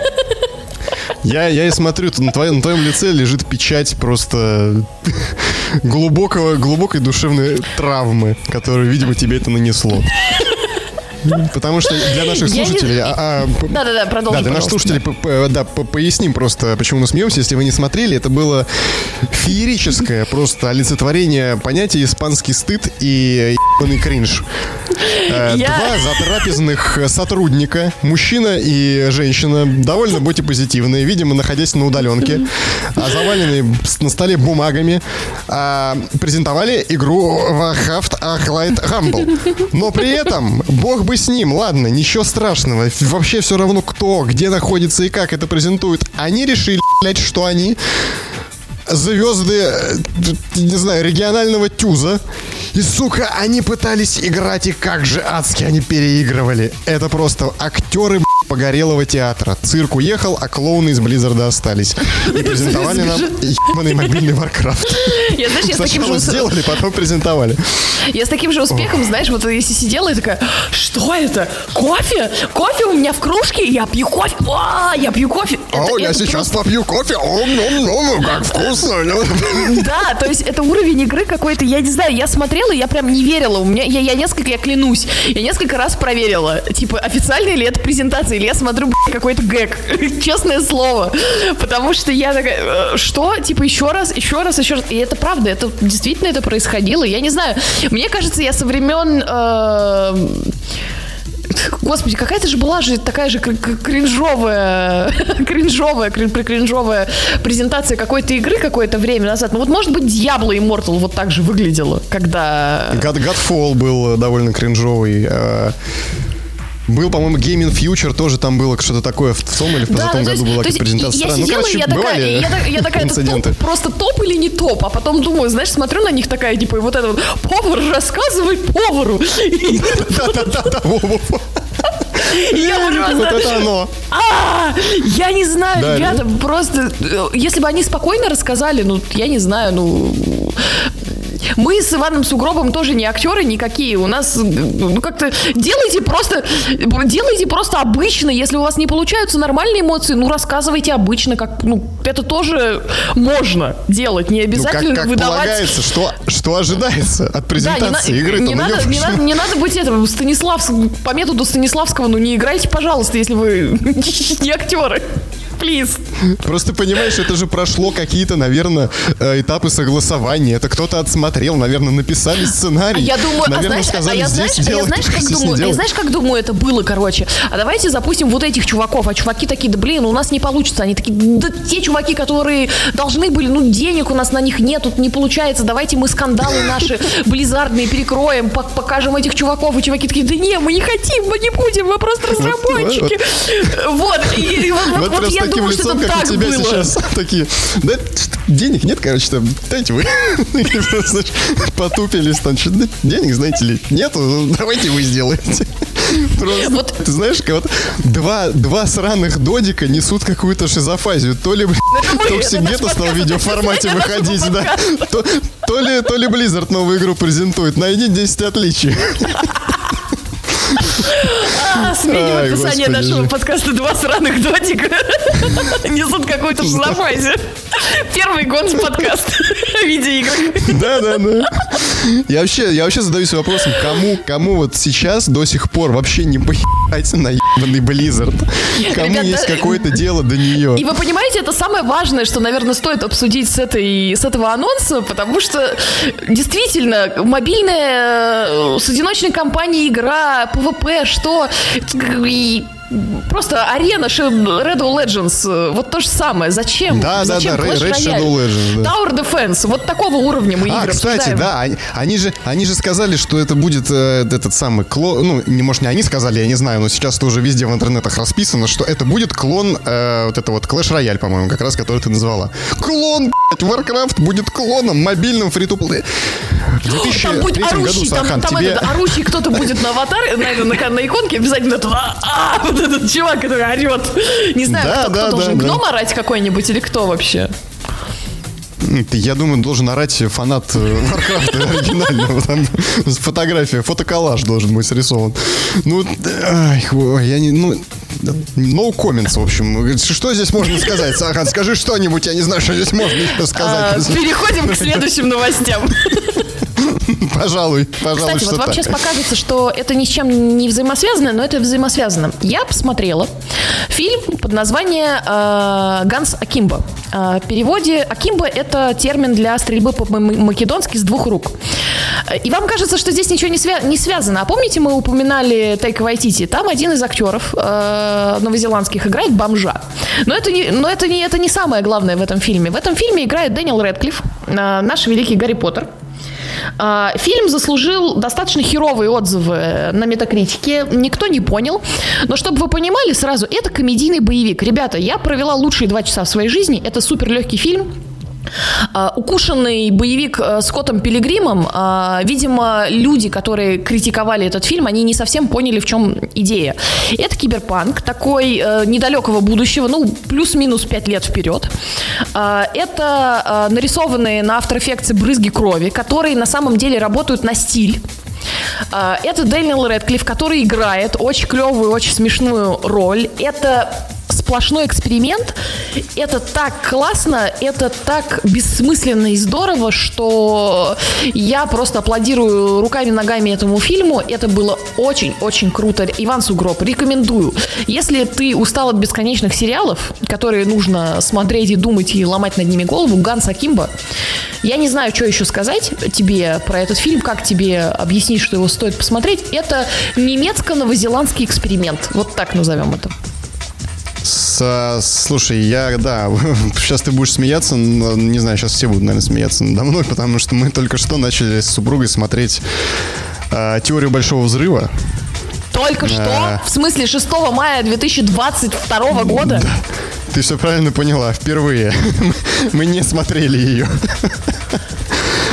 Я, я и смотрю, на твоем, на твоем лице лежит печать просто глубокого, глубокой душевной травмы, которую, видимо, тебе это нанесло. Потому что для наших слушателей... а, а, Да-да-да, продолжи, Да, для наших слушателей да, по- поясним просто, почему мы смеемся. Если вы не смотрели, это было феерическое просто олицетворение понятия испанский стыд и ебаный кринж. Э, Я- Два затрапезных сотрудника, мужчина и женщина, довольно будьте позитивные, видимо, находясь на удаленке, а заваленные на столе бумагами, а, презентовали игру Warcraft Arclight Rumble. Но при этом, бог бы с ним, ладно, ничего страшного, вообще все равно кто, где находится и как это презентует. Они решили, блядь, что они звезды, э, не знаю, регионального тюза. И, сука, они пытались играть, и как же адски они переигрывали. Это просто актеры погорелого театра. Цирк уехал, а клоуны из Blizzard а остались. И презентовали нам ебаный мобильный Варкрафт. Я, знаешь, я с таким Сначала же ус- сделали, потом презентовали. Я с таким же успехом, знаешь, вот если сидела и такая, что это? Кофе? Кофе у меня в кружке? Я пью кофе. А, я пью кофе. О, Это- я это сейчас просто- попью кофе. Ом-ном-ном, как вкусно. Да, то есть это уровень игры какой-то, я не знаю, я смотрела, я прям не верила. У меня, я, я несколько, я клянусь, я несколько раз проверила, типа, официальная ли это презентация, или я смотрю, какой-то гэг. Честное слово. Потому что я такая, «Э, что? Типа, еще раз, еще раз, еще раз. И это правда, это действительно это происходило. Я не знаю, мне кажется, я со времен... э, Господи, какая-то же была же такая же кр- кр- кринжовая, кринжовая, крин- кринжовая презентация какой-то игры какое-то время назад. Ну вот, может быть, Diablo Immortal вот так же выглядела, когда... God, Godfall был э, довольно кринжовый. Был, по-моему, Gaming Future, тоже там было что-то такое в том или в Да, позатом ну, то году есть- была презентация. я. Ну, сидела, короче, я такая, бывали я, так- я такая, это инциденты. топ, просто топ или не топ? А потом думаю, знаешь, смотрю на них такая, типа, и вот это вот, повар рассказывает повару. Да-да-да, я Вот просто... это оно. А, я не знаю, Да, ребята, просто, э, если бы они спокойно рассказали, ну, я не знаю, ну, мы с Иваном Сугробом тоже не актеры никакие, у нас, ну, как-то, делайте просто, делайте просто обычно, если у вас не получаются нормальные эмоции, ну, рассказывайте обычно, как, ну, это тоже можно делать, не Ну, как, обязательно как выдавать... полагается, что, что ожидается от Да, презентации не, на- игры. не, надо, не, надо, не надо быть этого, Станислав, по методу Станиславского, ну не играйте, пожалуйста, если вы не актеры. Плиз. Просто понимаешь, это же прошло какие-то, наверное, э, этапы согласования. Это кто-то отсмотрел, наверное, написали А сценарий. я думаю, а наверное, знаешь, сказали, а я здесь знаешь, а я знаешь, как думаю, а я знаешь, как думаю, это было, короче. А давайте запустим вот этих чуваков, а чуваки такие, да блин, у нас не получится. Они такие, да те чуваки, которые должны были, ну денег у нас на них нет, тут не получается. Давайте мы скандалы наши близардные перекроем, пок- покажем этих чуваков. И чуваки такие, да не, мы не хотим, мы не будем, мы просто разработчики. Вот, и, и вот, вот- Вот, я таким думаю, лицом, как у так тебя было. сейчас. Такие, да, денег нет, короче, там, дайте вы. Потупились там, что, денег, знаете ли, нету, ну, давайте вы сделаете. Просто, Вот- ты знаешь, как вот два, два сраных додика несут какую-то шизофазию. То ли, Токсик где-то стал в видеоформате выходить, да. То, то ли, то ли Blizzard новую игру презентует. Найди 10 отличий. Сменим описание нашего подкаста «Два сраных додика». Несут какую-то шизофазию. Первый гонс подкаст видеоигр. Да, да, да. Я вообще, я вообще задаюсь вопросом, кому, кому вот сейчас до сих пор вообще не поебать на ебаный Blizzard? Кому Ребята, есть какое-то дело до нее? И вы понимаете, это самое важное, что, наверное, стоит обсудить с, этой, с этого анонса, потому что действительно мобильная э, с одиночной компанией игра, PvP, что... и Просто арена Red Dead Legends, э, вот то же самое. Зачем? Да, да, Зачем да, Clash Red Royale? Shadow Legends, да. Tower Defense, вот такого уровня мы А, игры кстати, обсуждаем. да, они, они же, они же сказали, что это будет э, этот самый клон, ну, не, может, не они сказали, я не знаю, но сейчас это уже везде в интернетах расписано, что это будет клон э, вот это вот Clash Royale, по-моему, как раз, который ты назвала. Клон, Warcraft будет клоном, мобильным фри В 2003 Там будет году, орущий, там, Сахан, там тебе... этот орущий кто-то будет на аватаре, на, это- на, на иконке обязательно этот, а, а, вот этот чувак, который орет. Не знаю, Да, кто, да, кто да, должен, да. гном орать какой-нибудь или кто вообще? Я думаю, должен орать фанат э, Варкрафта оригинального. Там фотография, фотоколлаж должен быть срисован. Ну, я не, ну, no comments, в общем. Что здесь можно сказать, Сахан? Скажи что-нибудь, я не знаю, что здесь можно еще А, сказать. переходим к следующим новостям. Пожалуй, пожалуй, Кстати, вот вам сейчас покажется, что это ни с чем не взаимосвязано, но это взаимосвязано. Я посмотрела фильм под названием э, «Ганс Акимбо». Э, в переводе «Акимбо» — это термин для стрельбы по-македонски с двух рук. И вам кажется, что здесь ничего не, свя- не связано. А помните, мы упоминали Тейка Вайтити? Там один из актеров э, новозеландских играет бомжа. Но это не, но это не, это не самое главное в этом фильме. В этом фильме играет Дэниел Рэдклифф, э, наш великий Гарри Поттер. Э, Фильм заслужил достаточно херовые отзывы на метакритике. Никто не понял. Но чтобы вы понимали сразу, это комедийный боевик. Ребята, я провела лучшие два часа в своей жизни. Это супер легкий фильм. А, Укушенный боевик э, с Котом Пилигримом, а, видимо, люди, которые критиковали этот фильм, они не совсем поняли, в чем идея. Это киберпанк, такой э, недалекого будущего, ну, плюс-минус 5 лет вперед. А, Это нарисованные на After Effects брызги крови, которые на самом деле работают на стиль. Это Дэниел Рэдклифф, который играет очень клевую, очень смешную роль. Это сплошной эксперимент. Это так классно, это так бессмысленно и здорово, что я просто аплодирую руками, ногами этому фильму. Это было очень-очень круто. Иван Сугроб, рекомендую. Если ты устал от бесконечных сериалов, которые нужно смотреть и думать и ломать над ними голову, Ганс Акимба, я не знаю, что еще сказать тебе про этот фильм, как тебе объяснить, что его стоит посмотреть. Это немецко-новозеландский эксперимент. Вот так назовем это. С- слушай, я, да, сейчас ты будешь смеяться, но, не знаю, сейчас все будут, наверное, смеяться надо мной, потому что мы только что начали с супругой смотреть а, «Теорию большого взрыва». Только что, Да. в смысле 6 мая 2022 года, Ты все правильно поняла, впервые. Мы не смотрели ее.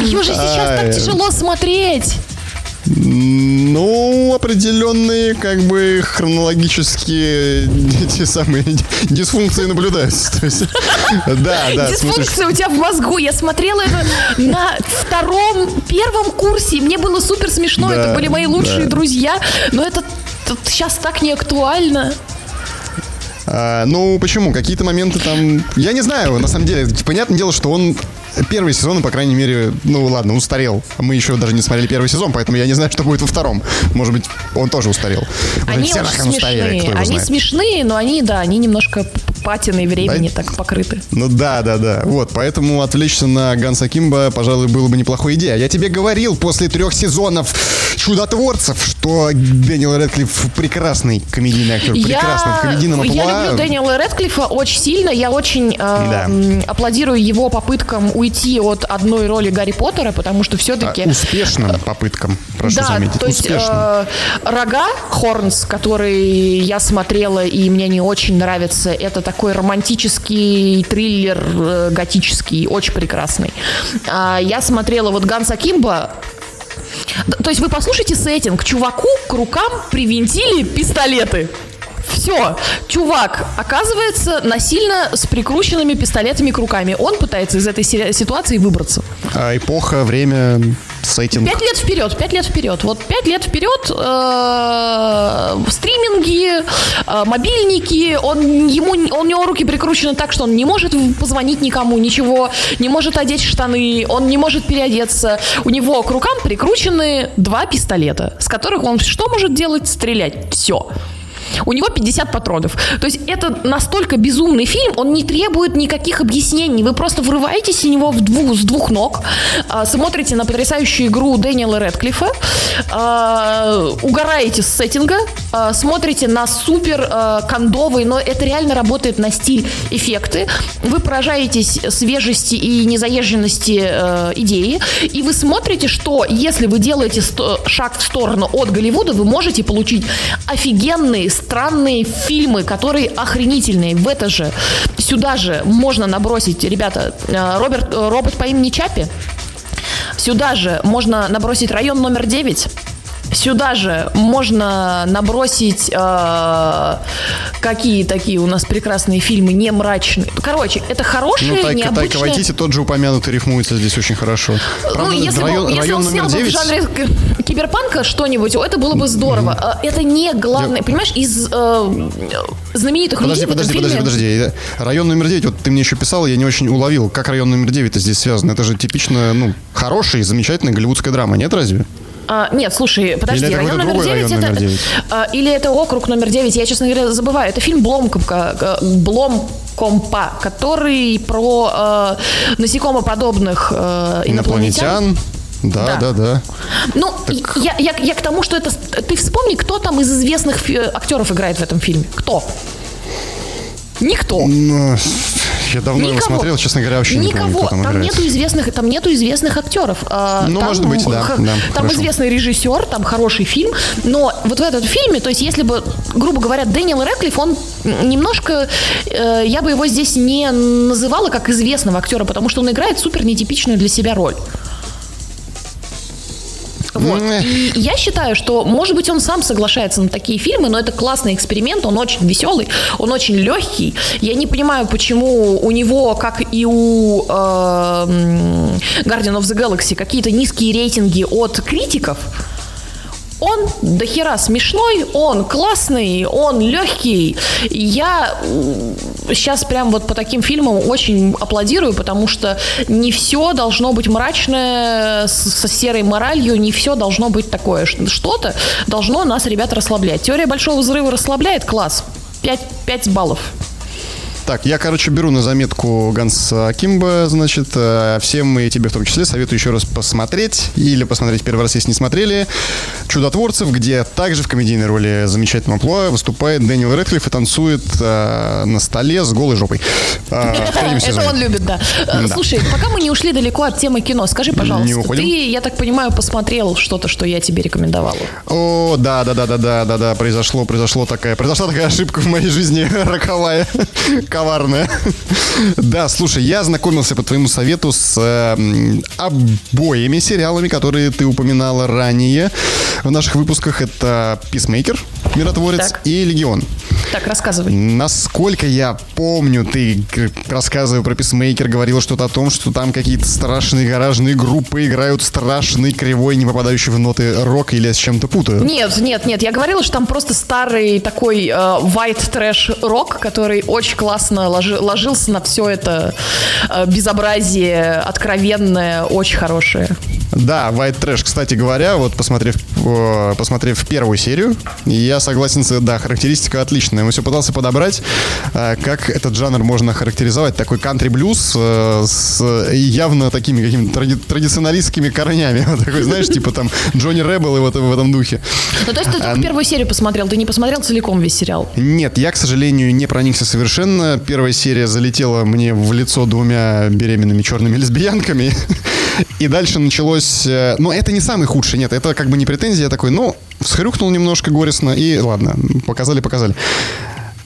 ее же сейчас так тяжело смотреть. Ну, определенные, как бы, хронологические те самые дисфункции наблюдаются. То есть, да, да, смотришь. Дисфункция у тебя в мозгу. Я смотрела это на втором, первом курсе. и Мне было супер смешно. Да, это были мои лучшие да. друзья. Но это сейчас так не актуально. А, ну, почему? Какие-то моменты там... Я не знаю, на самом деле. Понятное дело, что он... Первый сезон, по крайней мере, ну ладно, устарел. Мы еще даже не смотрели первый сезон, поэтому я не знаю, что будет во втором. Может быть, он тоже устарел. Может, Они все очень устарели, смешные. его Они знает. смешные, но они, да, они немножко патиной времени так покрыты. Ну да, да, да. Вот, поэтому отвлечься на Ганса Кимба, пожалуй, было бы неплохой идея. Я тебе говорил после трех сезонов Чудотворцев, что Дэниел Рэдклифф прекрасный комедийный актер. Прекрасный в комедийном я амплуа. люблю Дэниела Рэдклиффа очень сильно. Я очень э, Да. аплодирую его попыткам уйти от одной роли Гарри Поттера, потому что А, все-таки... Успешным попыткам, прошу да, заметить. то есть успешным. э, рога Хорнс, который я смотрела и мне не очень нравится, это такой романтический триллер э, готический, очень прекрасный. А я смотрела вот Ганса Кимба. То есть вы послушайте сеттинг. Чуваку к рукам привинтили пистолеты. Все, чувак оказывается насильно с прикрученными пистолетами к руками. Он пытается из этой си- ситуации выбраться. А эпоха, время, сеттинг. Пять лет вперед, пять лет вперед. Вот пять лет вперед э, стриминги, э, мобильники, он, ему, он, у него руки прикручены так, что он не может позвонить никому, ничего, не может одеть штаны, он не может переодеться. У него к рукам прикручены два пистолета, с которых он что может делать? Стрелять. Все. У него 50 патронов. То есть это настолько безумный фильм, он не требует никаких объяснений. Вы просто врываетесь в него в двух, с двух ног, а, смотрите на потрясающую игру Дэниела Рэдклиффа, а, угораете с сеттинга, а, смотрите на супер кондовые, но это реально работает на стиль эффекты. Вы поражаетесь свежести и незаезженности э, идеи, и вы смотрите, что если вы делаете шаг в сторону от Голливуда, вы можете получить офигенные, странные фильмы, которые охренительные. В это же, сюда же можно набросить, ребята, э, Роберт, э, робот по имени Чапи, Сюда же можно набросить район номер 9. Сюда же можно набросить э, какие такие у нас прекрасные фильмы, не мрачные. Короче, это хорошие, Ну, Тайка, необычные... Тайка Вайтити тот же упомянутый рифмуется здесь очень хорошо. Правда, ну, если, район, бы, если район он снял бы 9... в жанре киберпанка что-нибудь, это было бы здорово. А, Это не главное. Понимаешь, из э, знаменитых Подожди, людей в этом подожди, подожди, фильме... подожди. Район номер 9, вот ты мне еще писал, я не очень уловил, как район номер 9 здесь связан. Это же типично, ну, хорошая, замечательная голливудская драма, нет разве? А, нет, слушай, подожди, Или это район номер другой 9 район это. номер 9? а, или это округ номер 9, я, честно говоря, забываю. Это фильм Бломкомпа, Бломкомпа который про э, насекомоподобных э, инопланетян. Инопланетян. Да, да, да. да. Ну, я, я, я к тому, что это... Ты вспомни, кто там из известных актеров играет в этом фильме. Кто? Никто. Ну, я давно Никого. его смотрел, честно говоря, вообще Никого. не помню, кто там, там играет. нету известных, там нету известных актеров. А, ну, там, может быть, да. Да там хорошо. известный режиссер, там хороший фильм, но вот в этом фильме, то есть если бы, грубо говоря, Дэниел Рэдклифф, он немножко, э, я бы его здесь не называла как известного актера, потому что он играет супер нетипичную для себя роль. Вот. И я считаю, что, может быть, он сам соглашается на такие фильмы, но это классный эксперимент, он очень веселый, он очень легкий. Я не понимаю, почему у него, как и у э, Guardian of the Galaxy, какие-то низкие рейтинги от критиков. Он дохера смешной, он классный, он легкий. Я сейчас прям вот по таким фильмам очень аплодирую, потому что не все должно быть мрачное, со серой моралью, не все должно быть такое. Что-то должно нас, ребят, расслаблять. Теория большого взрыва расслабляет, класс. 5, 5 баллов. Так, я, короче, беру на заметку Ганса Кимба, значит, э, всем и тебе в том числе советую еще раз посмотреть или посмотреть первый раз, если не смотрели, «Чудотворцев», где также в комедийной роли замечательного амплуа выступает Дэниел Рэдклифф и танцует э, на столе с голой жопой. Э, Это он любит, да. Э, слушай, пока мы не ушли далеко от темы кино, скажи, пожалуйста, ты, я так понимаю, посмотрел что-то, что я тебе рекомендовала? О, да, да, да, да, да, да, да, произошло, произошло такая, произошла такая ошибка в моей жизни роковая коварная. Да, слушай, я знакомился по твоему совету с э, обоими сериалами, которые ты упоминала ранее в наших выпусках. Это «Писмейкер», «Миротворец» так. и «Легион». Так, рассказывай. Насколько я помню, ты, рассказывая про Писмейкер, говорил что-то о том, что там какие-то страшные гаражные группы играют страшный, кривой, не попадающий в ноты рок, или я с чем-то путаю. Нет, нет, нет, я говорила, что там просто старый такой э, white trash рок, который очень классно ложи, ложился на все это э, безобразие откровенное, очень хорошее. Да, White Trash, кстати говоря, вот посмотрев, посмотрев первую серию, я согласен с, да, характеристика отличная. Мы все пытался подобрать, э, как этот жанр можно характеризовать. Такой кантри-блюз э, с явно такими какими-то тради- традиционалистскими корнями. Вот такой, знаешь, типа там Джонни Рэббл и вот в этом духе. Ну, то есть ты только первую серию посмотрел, ты не посмотрел целиком весь сериал? Нет, я, к сожалению, не проникся совершенно. Первая серия залетела мне в лицо двумя беременными черными лесбиянками. И дальше началось... Э, но это не самый худший, нет, это как бы не претензия, я такой, ну, всхрюкнул немножко горестно, и ладно, показали, показали.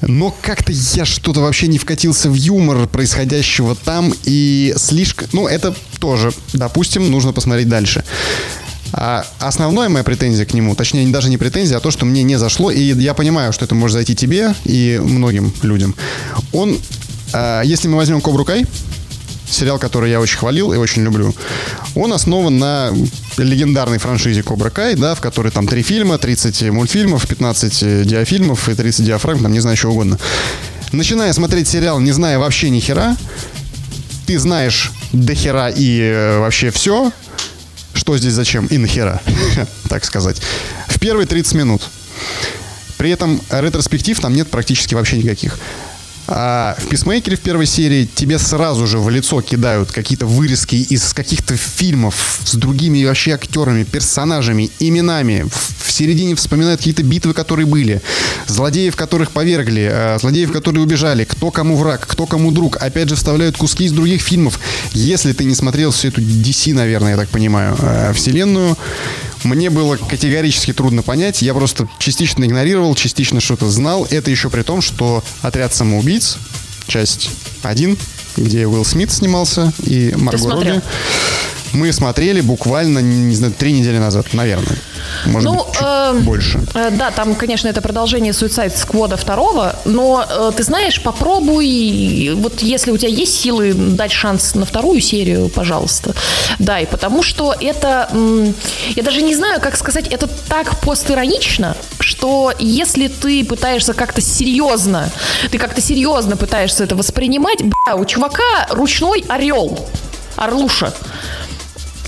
Но как-то я что-то вообще не вкатился в юмор происходящего там, и слишком... Ну, это тоже, допустим, нужно посмотреть дальше. А основная моя претензия к нему, точнее, даже не претензия, а то, что мне не зашло, и я понимаю, что это может зайти тебе и многим людям. Он, э, если мы возьмем Кобру Кай, сериал, который я очень хвалил и очень люблю, он основан на легендарной франшизе Кобра Кай, да, в которой там три фильма, 30 мультфильмов, 15 диафильмов и 30 диафрагм, там не знаю, что угодно. Начиная смотреть сериал, не зная вообще ни хера, ты знаешь до хера и э, вообще все, что здесь зачем и нахера, так сказать, в первые 30 минут. При этом ретроспектив там нет практически вообще никаких. А в Писмейкере в первой серии тебе сразу же в лицо кидают какие-то вырезки из каких-то фильмов с другими вообще актерами, персонажами, именами. В середине вспоминают какие-то битвы, которые были. Злодеев, которых повергли, а, злодеев, которые убежали, кто кому враг, кто кому друг. Опять же вставляют куски из других фильмов. Если ты не смотрел всю эту DC, наверное, я так понимаю, а, вселенную, мне было категорически трудно понять. Я просто частично игнорировал, частично что-то знал. Это еще при том, что «Отряд самоубийц», часть 1, где Уилл Смит снимался и Марго Робби мы смотрели буквально, не знаю, три недели назад, наверное. Может ну, быть, чуть э, больше. Э, да, там, конечно, это продолжение Suicide Squad второго, но э, ты знаешь, попробуй, вот если у тебя есть силы дать шанс на вторую серию, пожалуйста, дай, потому что это, я даже не знаю, как сказать, это так постиронично, что если ты пытаешься как-то серьезно, ты как-то серьезно пытаешься это воспринимать, бля, у чувака ручной орел, орлуша.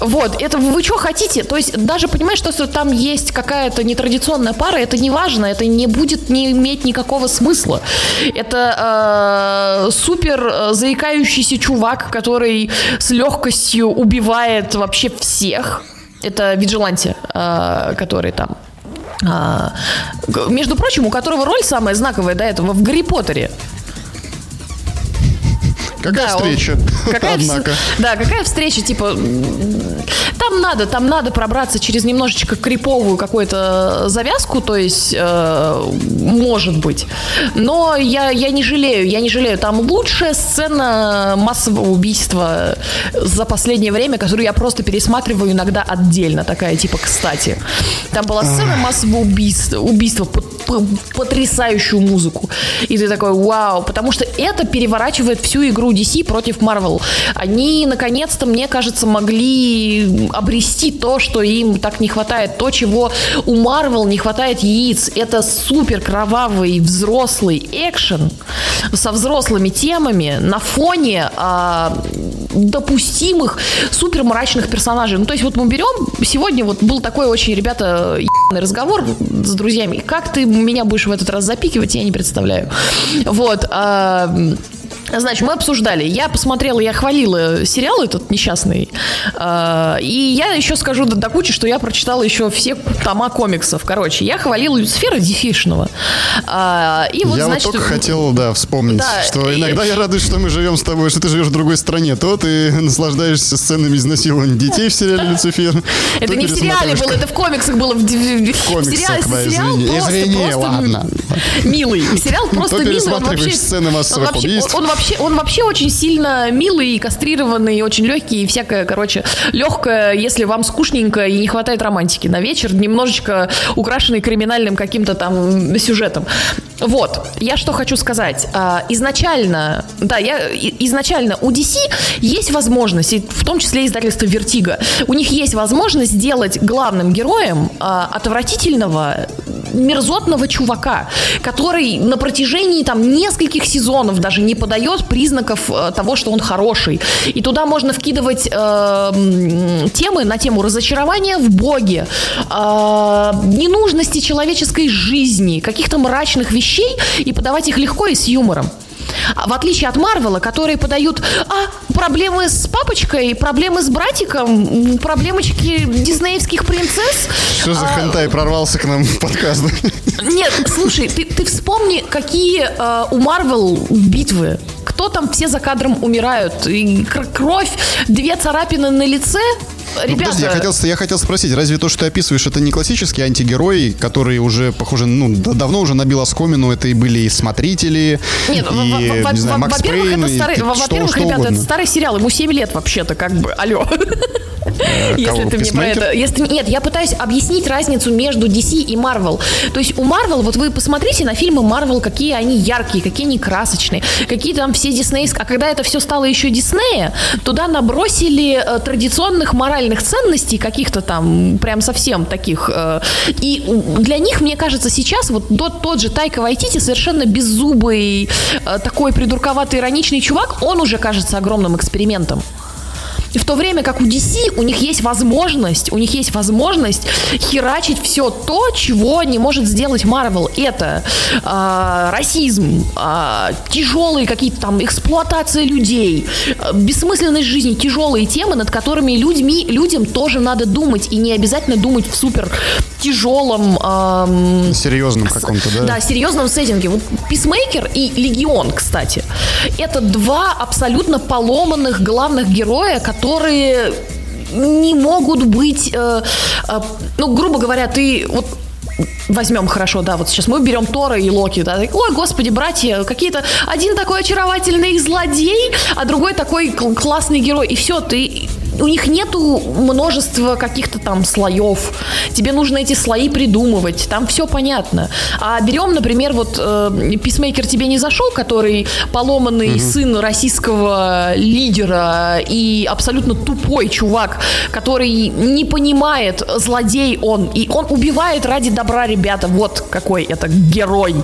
Вот, это вы что хотите? То есть даже понимаешь, что там есть какая-то нетрадиционная пара, это не важно, это не будет не иметь никакого смысла. Это э, супер э, заикающийся чувак, который с легкостью убивает вообще всех Это Виджиланти, э, который там а, между прочим, у которого роль самая знаковая до этого в Гарри Поттере. Какая Да, он- встреча? Какая, вс- Однако. да, какая встреча, типа, там надо, там надо пробраться через немножечко криповую какую-то завязку, то есть, э, может быть. Но я, я не жалею, я не жалею. Там лучшая сцена массового убийства за последнее время, которую я просто пересматриваю иногда отдельно, такая, типа, кстати. Там была сцена массового убийства, убийства под потрясающую музыку. И ты такой, вау, потому что это переворачивает всю игру DC против Marvel. Они, наконец-то, мне кажется, могли обрести то, что им так не хватает, то, чего у Marvel не хватает яиц. Это супер кровавый взрослый экшен со взрослыми темами на фоне а, допустимых супер мрачных персонажей. Ну, то есть вот мы берем, сегодня вот был такой очень, ребята, разговор с друзьями. Как ты меня будешь в этот раз запикивать, я не представляю. Вот. Значит, мы обсуждали. Я посмотрела, я хвалила сериал этот несчастный. А, И я еще скажу до, до кучи, что я прочитала еще все тома комиксов. Короче, я хвалила Люцифера Дефишного. А, И вот, я значит, вот только хотел, да, вспомнить, Да, что и- иногда я радуюсь, что мы живем с тобой, что ты живешь в другой стране. То ты наслаждаешься сценами изнасилования детей в сериале «Люцифер». Это то не в сериале было, это в комиксах было. В, комиксах, да, сериал извини. Извини, ладно. милый. Сериал просто То милый. Он пересматриваешь сцены массовых убийств. Вообще, он вообще очень сильно милый, и кастрированный, очень легкий, и всякое, короче, легкое, если вам скучненько и не хватает романтики на вечер, немножечко украшенный криминальным каким-то там сюжетом. Вот, я что хочу сказать. А, Изначально, да, я изначально у DC есть возможность, в том числе издательство Vertigo, у них есть возможность сделать главным героем а, отвратительного, мерзотного чувака, который на протяжении там нескольких сезонов даже не подает признаков э, того, что он хороший. И туда можно вкидывать э, темы на тему разочарования в Боге, э, ненужности человеческой жизни, каких-то мрачных вещей и подавать их легко и с юмором. А В отличие от Марвела, которые подают а, проблемы с папочкой, проблемы с братиком, проблемочки диснеевских принцесс. Что за А, хентай прорвался к нам в подкаст? нет, слушай, ты, ты вспомни, какие э, у Марвел битвы. Кто там все за кадром умирают? И кр- кровь, две царапины на лице. Ну, Ребята, подожди, я хотел, я хотел спросить, разве то, что ты описываешь, это не классический антигерой, который уже, похоже, ну, давно уже набил оскомину, это и были и смотрители, нет, и, во- во- не знаю, Макс во-первых, Пейн, это и старый, во-первых, что ребята, это старый сериал, ему 7 лет вообще-то, как бы, алло. Если кого, ты мне про это... Если, нет, я пытаюсь объяснить разницу между DC и Marvel. То есть у Marvel, вот вы посмотрите на фильмы Marvel, какие они яркие, какие они красочные, какие там все диснейские... А когда это все стало еще Диснея, туда набросили э, традиционных моральных ценностей, каких-то там прям совсем таких. э, и для них, мне кажется, сейчас вот тот, тот же Тайка Вайтити совершенно беззубый, э, такой придурковатый, ироничный чувак, он уже кажется огромным экспериментом. В то время как у DC у них есть возможность, у них есть возможность херачить все то, чего не может сделать Marvel. Это а, расизм, тяжелые какие-то там эксплуатация людей, а, бессмысленность жизни, тяжелые темы, над которыми людьми, людям тоже надо думать. И не обязательно думать в супер тяжелом ам, Серьезном каком-то, да? да, серьезном сеттинге. Вот Писмейкер и Легион, кстати, это два абсолютно поломанных главных героя, которые не могут быть, э, э, ну, грубо говоря, ты вот Возьмем хорошо, да, вот сейчас мы берем Тора и Локи, да, ой, господи, братья, какие-то, один такой очаровательный злодей, а другой такой кл- классный герой, и все, ты, у них нету множества каких-то там слоев, тебе нужно эти слои придумывать, там все понятно. А берем, например, вот э, Писмейкер тебе не зашел, который поломанный сын российского лидера и абсолютно тупой чувак, который не понимает, злодей он, и он убивает ради добра, ребята, вот какой это герой,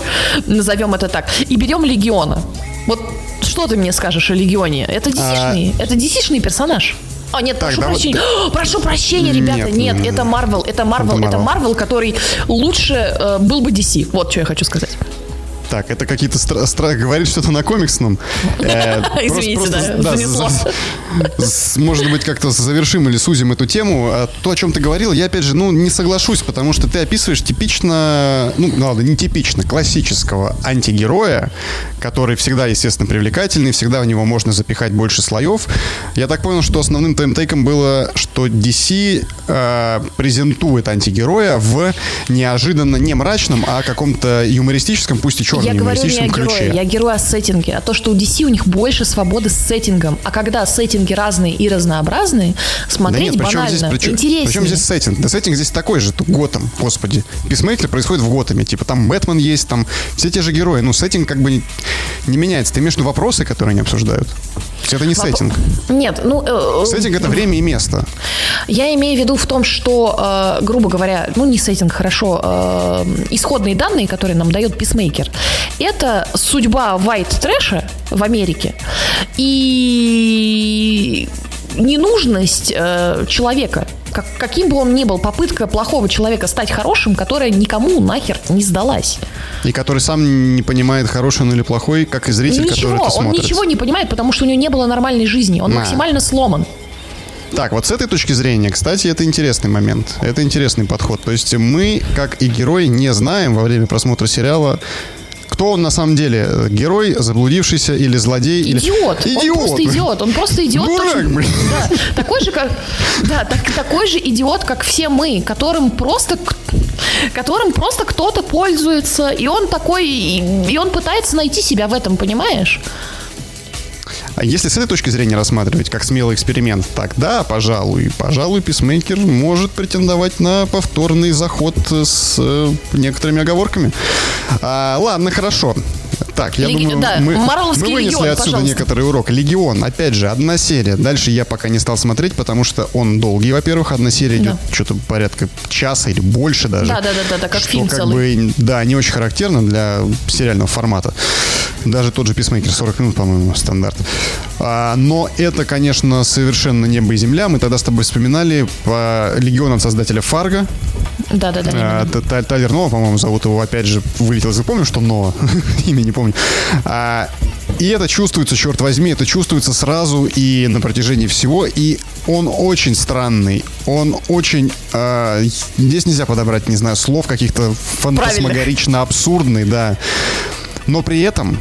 назовем это так. И берем Легиона. Вот что ты мне скажешь о Легионе? Это DC-шный, это DC-шный персонаж. А, нет, Так, прошу да вот- прощения. Прошу прощения, ребята. Нет, Нет, это Марвел. Это Марвел. Это. Марвел, который лучше э, был бы DC. Вот что я хочу сказать. Так, это какие-то стра- стра- говорит что-то на комиксном. Э, Извините, да, Может быть, как-то завершим или сузим эту тему. А То, о чем ты говорил, я опять же, ну, не соглашусь, потому что ты описываешь типично, ну, ладно, не типично, классического антигероя, который всегда, естественно, привлекательный, всегда в него можно запихать больше слоев. Я так понял, что основным твоим тейком было, что DC э, презентует антигероя в неожиданно не мрачном, а каком-то юмористическом, пусть и черном Я говорю не о герое, я герой о сеттинге. А то, что у DC у них больше свободы с сеттингом. А когда сеттинги разные и разнообразные, смотреть причем банально здесь, причем, интереснее. причем здесь сеттинг? Да сеттинг здесь такой же, Готэм, господи. Peacemaker происходит в Готэме, типа там Бэтмен есть, там все те же герои. Ну, сеттинг как бы не, не меняется. Ты имеешь в виду вопросы, которые они обсуждают? Это не Воп- сеттинг. Нет, ну... э, э, Сеттинг — это время и место. Я имею в виду в том, что, э, грубо говоря, ну не сеттинг, хорошо, э, исходные данные, которые нам дает Peacemaker, это судьба white трэша в Америке и ненужность э, человека. Как, каким бы он ни был, попытка плохого человека стать хорошим, которая никому нахер не сдалась. И который сам не понимает, хороший он или плохой, как и зритель, который ничего, это он смотрит. ничего не понимает, потому что у него не было нормальной жизни. Он Да. максимально сломан. Так, вот с этой точки зрения, кстати, это интересный момент. Это интересный подход. То есть мы, как и герой, не знаем во время просмотра сериала, кто он на самом деле. Герой, заблудившийся или злодей. или- Идиот. Идиот. Он просто идиот. Он просто идиот. Дурак, блин. Да, такой же, как, да, так- такой же идиот, как все мы, которым просто, которым просто кто-то пользуется, и он такой, и он пытается найти себя в этом, понимаешь? А если с этой точки зрения рассматривать как смелый эксперимент, тогда, пожалуй, пожалуй, писмейкер может претендовать на повторный заход с э, некоторыми оговорками. А, ладно, хорошо. Так, я Леги- думаю, да, мы, мы вынесли Легион, отсюда пожалуйста. некоторый урок. Легион, опять же, одна серия. Дальше я пока не стал смотреть, потому что он долгий, во-первых. Одна серия идет что-то порядка часа или больше даже. Да, да, да, да, да, как что фильм как целый. бы, да, не очень характерно для сериального формата. Даже тот же Писмейкер 40 минут, по-моему, стандарт. А, но это, конечно, совершенно небо и земля. Мы тогда с тобой вспоминали по Легион от создателя Фарго. Да, да, да. А, Тайлер Ноа, по-моему, зовут его, опять же, вылетел. Я помню, что Ноа. Имя не помню. А, и это чувствуется, черт возьми, это чувствуется сразу и на протяжении всего. И он очень странный. Он очень... а, здесь нельзя подобрать, не знаю, слов каких-то фантасмагорично абсурдный, да. Но при этом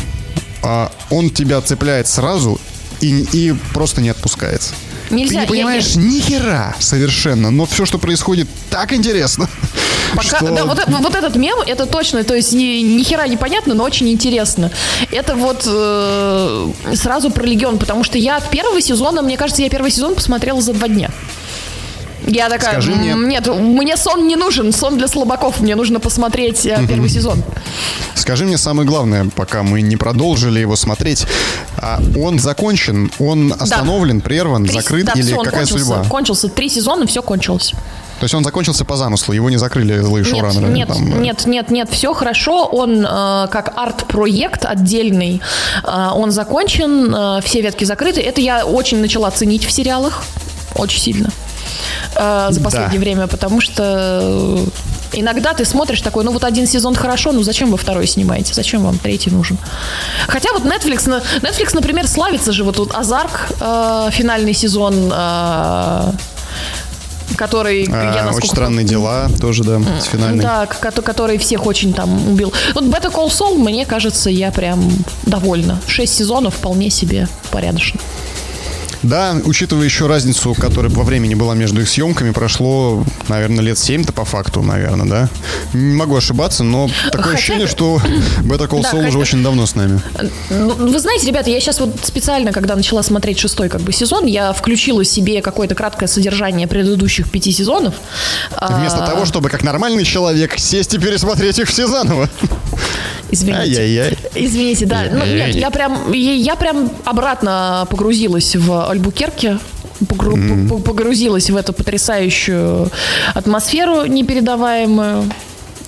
а, он тебя цепляет сразу и, и просто не отпускает. Нельзя, Ты я- не понимаешь я- ни хера совершенно, но все, что происходит, так интересно. Пока, что- да, вот, вот этот мем, это точно, то есть ни, ни хера непонятно, но очень интересно. Это вот э, сразу про Легион, потому что я первого сезона, мне кажется, я первый сезон посмотрела за два дня. Я такая, Скажи мне- «М, нет, мне сон не нужен, сон для слабаков, мне нужно посмотреть э, первый сезон. Скажи мне самое главное, пока мы не продолжили его смотреть. А он закончен, он остановлен, прерван, Три- закрыт да, или он какая кончился, судьба? Кончился, три сезона, все кончилось. То есть он закончился по замыслу, его не закрыли злые Нет, шоураннеры. нет, там, э, нет, нет, нет, все хорошо. Он э, как арт-проект отдельный, э, он закончен, э, все ветки закрыты. Это я очень начала ценить в сериалах, очень сильно э, за последнее Да. время, потому что э, иногда ты смотришь такой, ну вот один сезон хорошо, ну зачем вы второй снимаете, зачем вам третий нужен? Хотя вот Netflix, Netflix, например, славится же вот тут Азарк, э, финальный сезон, э, который а, я насколько очень странные дела тоже, да, с финальной. да, который всех очень там убил. Вот Better Call Saul, мне кажется, я прям довольна. Шесть сезонов вполне себе порядочно. Да, учитывая еще разницу, которая по времени была между их съемками, прошло, наверное, лет 7-то по факту, наверное, да? Не могу ошибаться, но такое Хотя- ощущение, что Better Call Да, Saul уже хотя- очень давно с нами. Ну, вы знаете, ребята, я сейчас вот специально, когда начала смотреть шестой как бы сезон, я включила себе какое-то краткое содержание предыдущих пяти сезонов. Вместо А, того, чтобы как нормальный человек сесть и пересмотреть их все заново. Извините. Ай-яй-яй. Извините, да. Ну, нет, я прям, я прям обратно погрузилась в Альбукерке. погру- по- Погрузилась в эту потрясающую атмосферу непередаваемую.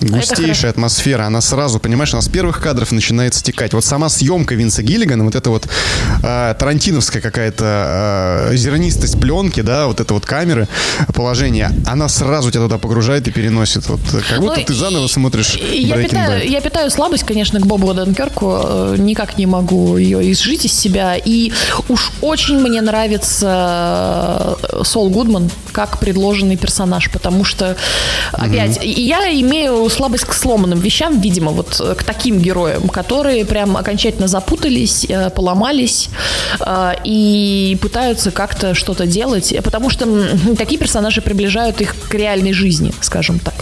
Густейшая атмосфера, она сразу, понимаешь, она с первых кадров начинает стекать. Вот сама съемка Винса Гиллигана, вот эта вот э, тарантиновская какая-то э, зернистость пленки, да, вот это вот камеры, положение, она сразу тебя туда погружает и переносит. Вот как будто ну, ты заново смотришь я питаю, я питаю слабость, конечно, к Бобу Денкерку, э, никак не могу ее изжить из себя, и уж очень мне нравится э, Сол Гудман как предложенный персонаж, потому что, опять, mm-hmm. я имею слабость к сломанным вещам, видимо, вот э, к таким героям, которые прям окончательно запутались, поломались и пытаются как-то что-то делать, потому что такие персонажи приближают их к реальной жизни, скажем так.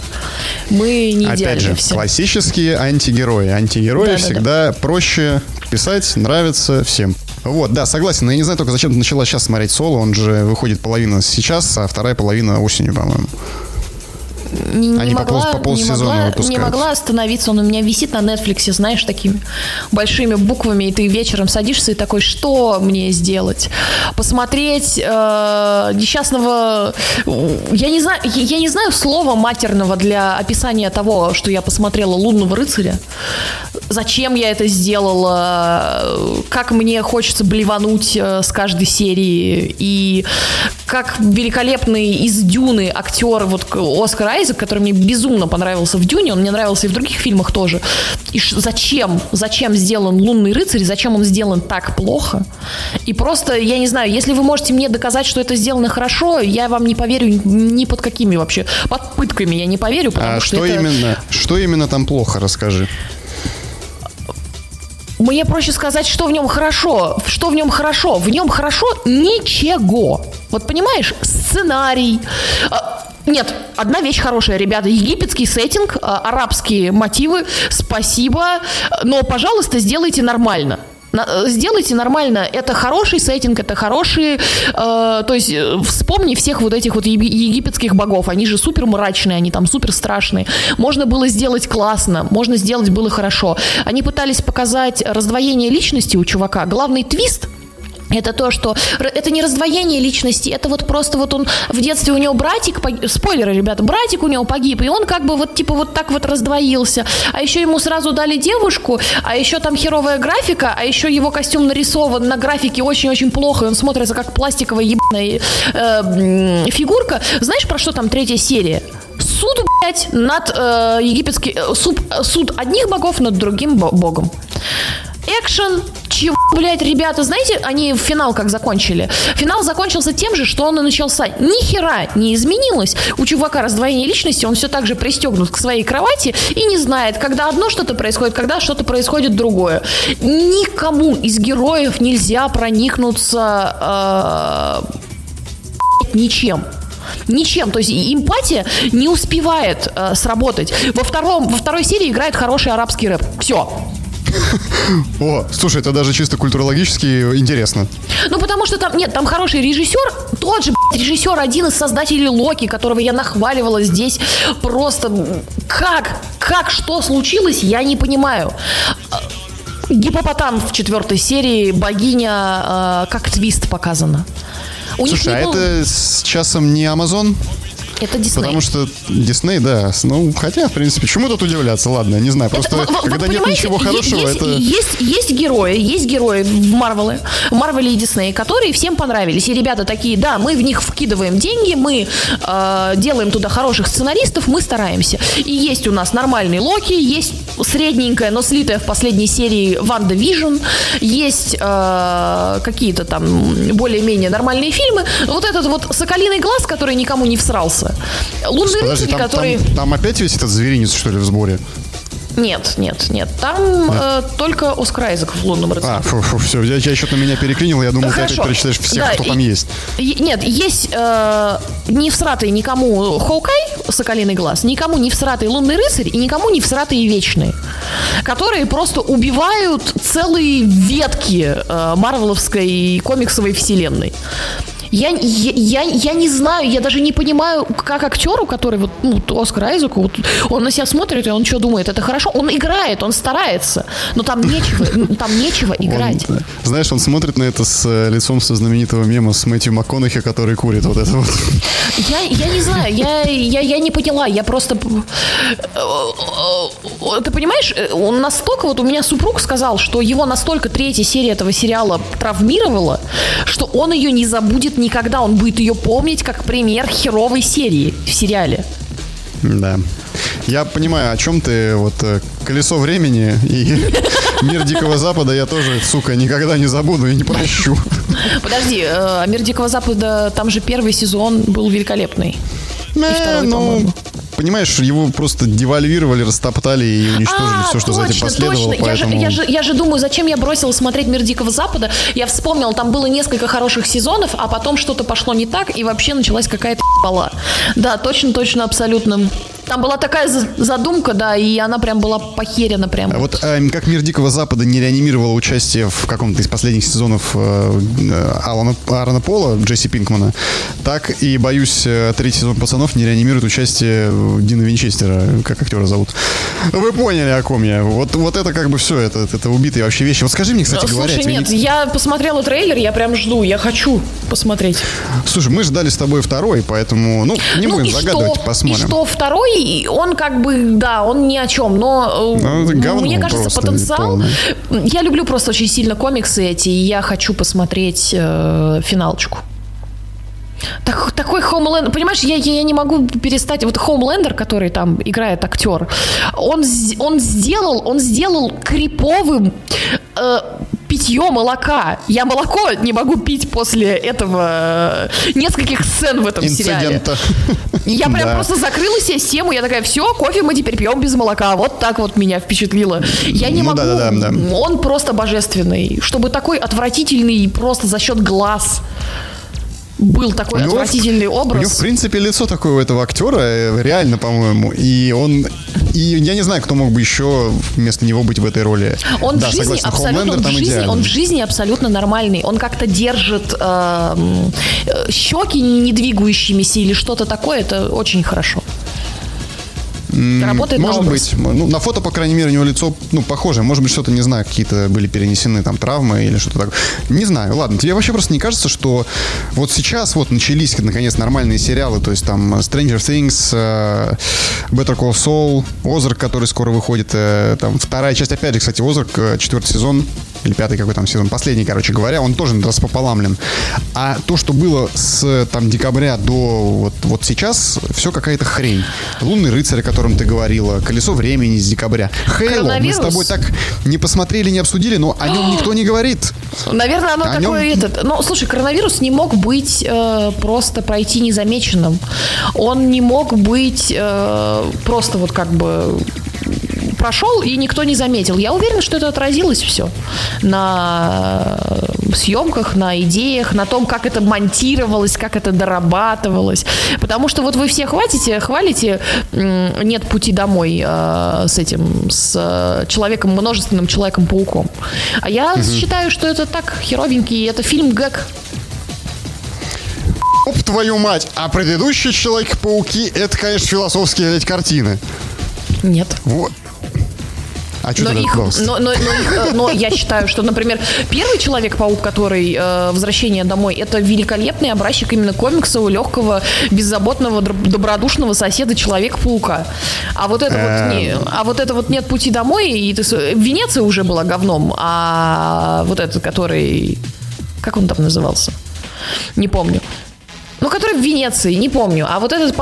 Мы не Опять же, все. классические антигерои. Антигерои да, всегда да, да. проще писать, нравится всем. Вот, да, согласен. Но я не знаю только, зачем ты начала сейчас смотреть соло. Он же выходит половина сейчас, а вторая половина осенью, по-моему не, Они могла, по, пол, по не, могла, не могла остановиться. Он у меня висит на Netflix, знаешь, такими большими буквами, и ты вечером садишься и такой, что мне сделать? Посмотреть э, несчастного... Я не, знаю, я не знаю слова матерного для описания того, что я посмотрела «Лунного рыцаря». Зачем я это сделала? Как мне хочется блевануть э, с каждой серии? И как великолепный из «Дюны» актер, вот Оскар Айзек, который мне безумно понравился в Дюне, он мне нравился и в других фильмах тоже. И зачем, зачем сделан «Лунный рыцарь», зачем он сделан так плохо? И просто, я не знаю, если вы можете мне доказать, что это сделано хорошо, я вам не поверю ни под какими вообще, под пытками я не поверю, потому а что, что это... именно, что именно там плохо, расскажи. Мне проще сказать, что в нем хорошо. Что в нем хорошо? В нем хорошо ничего. Вот понимаешь, сценарий, а, нет, одна вещь хорошая, ребята. Египетский сеттинг, а, арабские мотивы, спасибо. Но, пожалуйста, сделайте нормально. Э, сделайте нормально. Это хороший сеттинг, это хорошие... Э, то есть э, вспомни всех вот этих вот египетских богов. Они же супер мрачные, они там супер страшные. Можно было сделать классно, можно сделать было хорошо. Они пытались показать раздвоение личности у чувака. Главный твист — это то, что это не раздвоение личности, это вот просто вот он в детстве у него братик, спойлеры, ребята, братик у него погиб, и он как бы вот типа вот так вот раздвоился. А еще ему сразу дали девушку, а еще там херовая графика, а еще его костюм нарисован на графике очень-очень плохо, и он смотрится как пластиковая ебаная э, фигурка. Знаешь, про что там третья серия? Суд, блядь, над э, египетский... Э, суд, суд одних богов над другим богом. Экшен, чего, блядь, ребята, знаете, они финал как закончили? Финал закончился тем же, что он и начался. Ни хера не изменилось. У чувака раздвоение личности, он все так же пристегнут к своей кровати и не знает, когда одно что-то происходит, когда что-то происходит другое. Никому из героев нельзя проникнуться э, ничем. Ничем. То есть эмпатия не успевает э, сработать. Во, втором, во второй серии играет хороший арабский рэп. Все. О, слушай, это даже чисто культурологически интересно. Ну, потому что там, нет, там хороший режиссер, тот же, блядь, режиссер, один из создателей Локи, которого я нахваливала здесь. Просто как, как, что случилось, я не понимаю. Гипопотам в четвертой серии, богиня, э, как твист показана. У Слушай, а был... это с часом не Амазон? Это Дисней. Потому что Дисней, да. Ну, хотя, в принципе, чему тут удивляться? Ладно, не знаю. Просто это, когда нет ничего хорошего, есть, это... Есть, есть герои, есть герои в Марвеле, в Марвеле и Дисней, которые всем понравились. И ребята такие, да, мы в них вкидываем деньги, мы э, делаем туда хороших сценаристов, мы стараемся. И есть у нас нормальный Локи, есть средненькая, но слитая в последней серии WandaVision, есть э, какие-то там более-менее нормальные фильмы. Вот этот вот «Соколиный глаз», который никому не всрался, Лунный Подожди, рыцарь, там, который... Там, там опять весь этот зверинец, что ли, в сборе? Нет, нет, нет. Там нет. Э, только Оскар Айзек в лунном рыцаре. А, фу, фу, все, я, я что-то меня переклинил, я думал, Хорошо. ты опять перечитаешь всех, да, кто там есть. Нет, есть э, не всратый никому Хоукай, Соколиный глаз, никому не всратый Лунный рыцарь и никому не всратые Вечные, которые просто убивают целые ветки э, марвеловской комиксовой вселенной. Я, я, я, я не знаю, я даже не понимаю, как актеру, который вот, ну, Оскар Айзек, вот, он на себя смотрит, и он что думает, это хорошо? Он играет, он старается, но там нечего, там нечего играть. Он, знаешь, он смотрит на это с э, лицом со знаменитого мема с Мэтью МакКонахи, который курит вот это вот. Я, я не знаю, я, я, я не поняла, я просто... Ты понимаешь, он настолько, вот у меня супруг сказал, что его настолько третья серия этого сериала травмировала, что он ее не забудет никогда. Он будет ее помнить как пример херовой серии в сериале. Да. Я понимаю, о чем ты. Вот э, колесо времени и мир Дикого Запада я тоже, сука, никогда не забуду и не прощу. Подожди, э, мир Дикого Запада, там же первый сезон был великолепный. И Э, второй, ну. Понимаешь, его просто девальвировали, растоптали и уничтожили А, все, что за этим точно, последовало. точно. Я, же, Поэтому... я, же, я же думаю, зачем я бросила смотреть «Мир Дикого Запада». Я вспомнила, там было несколько хороших сезонов, а потом что-то пошло не так, и вообще началась какая-то бала. Да, точно, точно, абсолютно. Там была такая за- задумка, да, и она прям была похерена прям. Вот э, как мир Дикого Запада не реанимировал участие в каком-то из последних сезонов э, э, Алана, Аарона Пола, Джесси Пинкмана, так и, боюсь, э, третий сезон «Пацанов» не реанимирует участие э, Дина Винчестера, как актера зовут. Вы поняли, о ком я. Вот, вот это как бы все, это, это убитые вообще вещи. Вот скажи мне, кстати Э, говоря, Слушай, тебе не- нет, я посмотрела трейлер, я прям жду, я хочу посмотреть. Слушай, мы ждали с тобой второй, поэтому, ну, не ну будем загадывать, что? посмотрим. И что второй, он как бы, да, он ни о чем, но э, Ну, мне кажется, потенциал. Я люблю просто очень сильно комиксы эти, и я хочу посмотреть э, финалочку. Так, такой Хоумлендер, понимаешь, я, я, я не могу перестать. Вот Хоумлендер, который там играет актер, он, он сделал, он сделал криповым э, питье молока. Я молоко не могу пить после этого э, нескольких сцен в этом сериале. Инцидента. Я прям Да. просто закрыла себе тему, я такая, все, кофе мы теперь пьем без молока. Вот так вот меня впечатлило. Я не Ну могу. да-да-да, да. Он просто божественный. Чтобы такой отвратительный просто за счет глаз был такой него отвратительный У него, в образ. принципе, лицо такое у этого актера, э, реально, по-моему. И он... И я не знаю, кто мог бы еще вместо него быть в этой роли. Он да, в жизни согласен, абсолютно Хоумлендер в жизни, идеально. он в жизни абсолютно нормальный. Он как-то держит эм, э, щеки не двигающимися или что-то такое. Это очень хорошо. Работает Может быть. Ну, на фото, по крайней мере, у него лицо, ну, похоже. Может быть, что-то, не знаю, какие-то были перенесены там травмы или что-то такое. Не знаю. Ладно, тебе вообще просто не кажется, что вот сейчас вот начались, наконец, нормальные сериалы, то есть там Stranger Things, э, Better Call Saul, Озарк, который скоро выходит, э, там вторая часть, опять же, кстати, Озарк, э, четвертый сезон, или пятый какой там сезон, последний, короче говоря, он тоже распополамлен. А то, что было с там декабря до вот, вот сейчас, все какая-то хрень. Лунный рыцарь, о котором ты говорила, колесо времени с декабря. Хейло, мы с тобой так не посмотрели, не обсудили, но о нем никто не говорит. Наверное, оно О такое нем- этот. Ну, слушай, коронавирус не мог быть э, просто пройти незамеченным. Он не мог быть э, просто вот как бы прошел и никто не заметил. Я уверена, что это отразилось все на э, съемках, на идеях, на том, как это монтировалось, как это дорабатывалось. Потому что вот вы все хватите, хвалите «Нет пути домой» э, с этим, с э, человеком, множественным Человеком-пауком. А я считаю, что это так херовенький, это фильм гэг. Оп, твою мать! А предыдущий Человек-пауки, это, конечно, философские блядь, картины. Нет. Вот. А что Но, их, но, но- но их, э, но я считаю, что, например, первый Человек-паук, который э, «Возвращение домой», это великолепный образчик именно комикса у легкого, беззаботного, добродушного соседа Человека-паука. А вот это вот, не- а вот это вот «Нет пути домой», и ты, Венеция уже была говном, а вот этот, который... Как он там назывался? Не помню. В Венеции, не помню. А вот этот...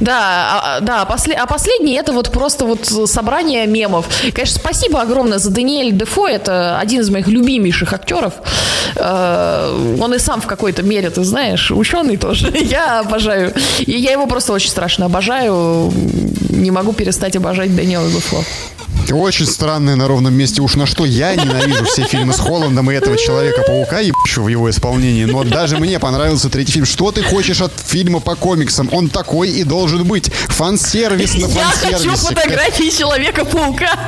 Да, а, а, да, после- а последний это вот просто вот собрание мемов. Конечно, спасибо огромное за Даниэль Дефо. Это один из моих любимейших актеров. Э, Он и сам в какой-то мере, ты знаешь, ученый тоже. Я обожаю. И я его просто очень страшно обожаю. Не могу перестать обожать Даниэла Дефо. Очень странное на ровном месте. Уж на что я ненавижу все фильмы с Холландом и этого Человека-паука, ебучего в его исполнении. Но даже мне понравился третий фильм. Что ты хочешь от фильма по комиксам? Он такой и должен быть. Фан-сервис на Я хочу фотографии Человека-паука.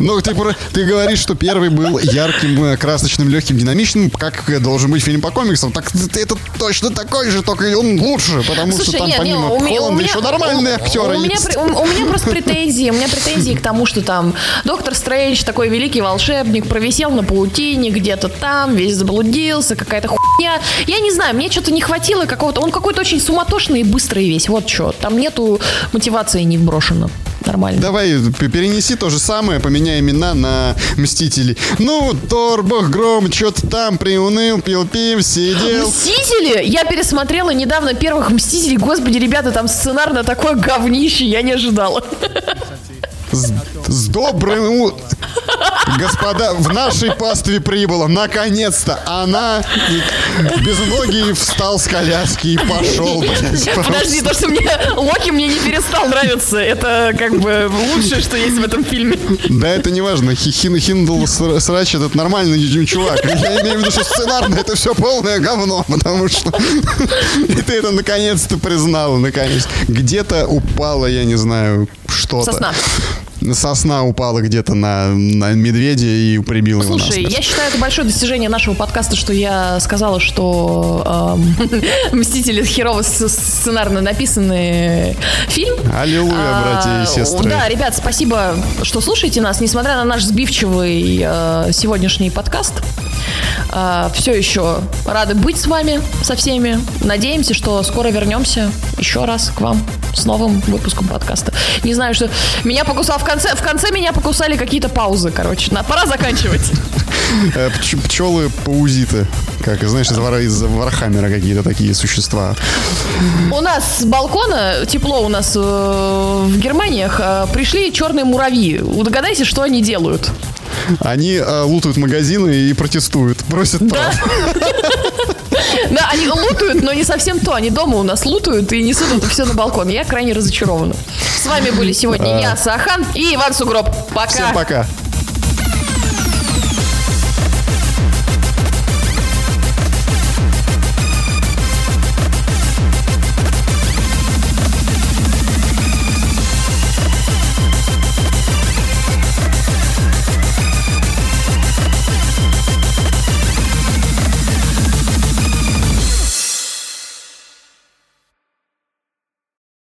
Ну, ты, ты говоришь, что первый был ярким, э, красочным, легким, динамичным, как э, должен быть фильм по комиксам. Так это точно такой же, только он лучше, потому что Слушай, там нет, помимо не, у Холланда у меня- еще нормальные у- актеры у меня, есть. у, у меня просто претензии, у меня претензии к тому, что там Доктор Стрэндж, такой великий волшебник, провисел на паутине где-то там, весь заблудился, какая-то хуйня. Я не знаю, мне что-то не хватило какого-то... Он какой-то очень суматошный и быстрый весь, вот что. Там нету мотивации не вброшено. Нормально. Давай перенеси то же самое, поменяй имена на Мстителей. Ну, Тор, Бог Гром, что-то там приуныл, пил пив, сидел. Мстители? Я пересмотрела недавно первых Мстителей. Господи, ребята, там сценарно такое говнище, я не ожидала. С, с добрым... Господа, в нашей пастве прибыла, наконец-то, она без ноги встал с коляски и пошел, блядь, Подожди, то, что мне Локи мне не перестал нравиться, это как бы лучшее, что есть в этом фильме. Да это не важно. Хин Хиндл Ср- Срач этот нормальный чувак. Я имею в виду, что сценарно это все полное говно, потому что и ты это наконец-то признал, наконец. Где-то упала, я не знаю, что-то. Сосна. Сосна упала где-то на, на медведя и прибила его Слушай, я считаю, это большое достижение нашего подкаста, что я сказала, что эм, «Мстители» херово сценарно написанный фильм. Аллилуйя, братья и сестры. Да, ребят, спасибо, что слушаете нас, несмотря на наш сбивчивый э, сегодняшний подкаст. все еще рады быть с вами, со всеми. Надеемся, что скоро вернемся еще раз к вам с новым выпуском подкаста. Не знаю, что меня покусал в конце, в конце меня покусали какие-то паузы, короче. На, пора заканчивать. Э, пч- пчелы паразиты. Как, знаешь, из, Вар- из Вархаммера какие-то такие существа. У нас с балкона, тепло у нас э, в Германиях, э, пришли черные муравьи. Догадайся, что они делают. Они э, лутают магазины и протестуют. Просят прав. Да, они лутают, но не совсем то. Они дома у нас лутают и несут это все на балкон. Я крайне разочарована. С вами были сегодня я, Сахан и Иван Сугроб. Пока. Всем пока.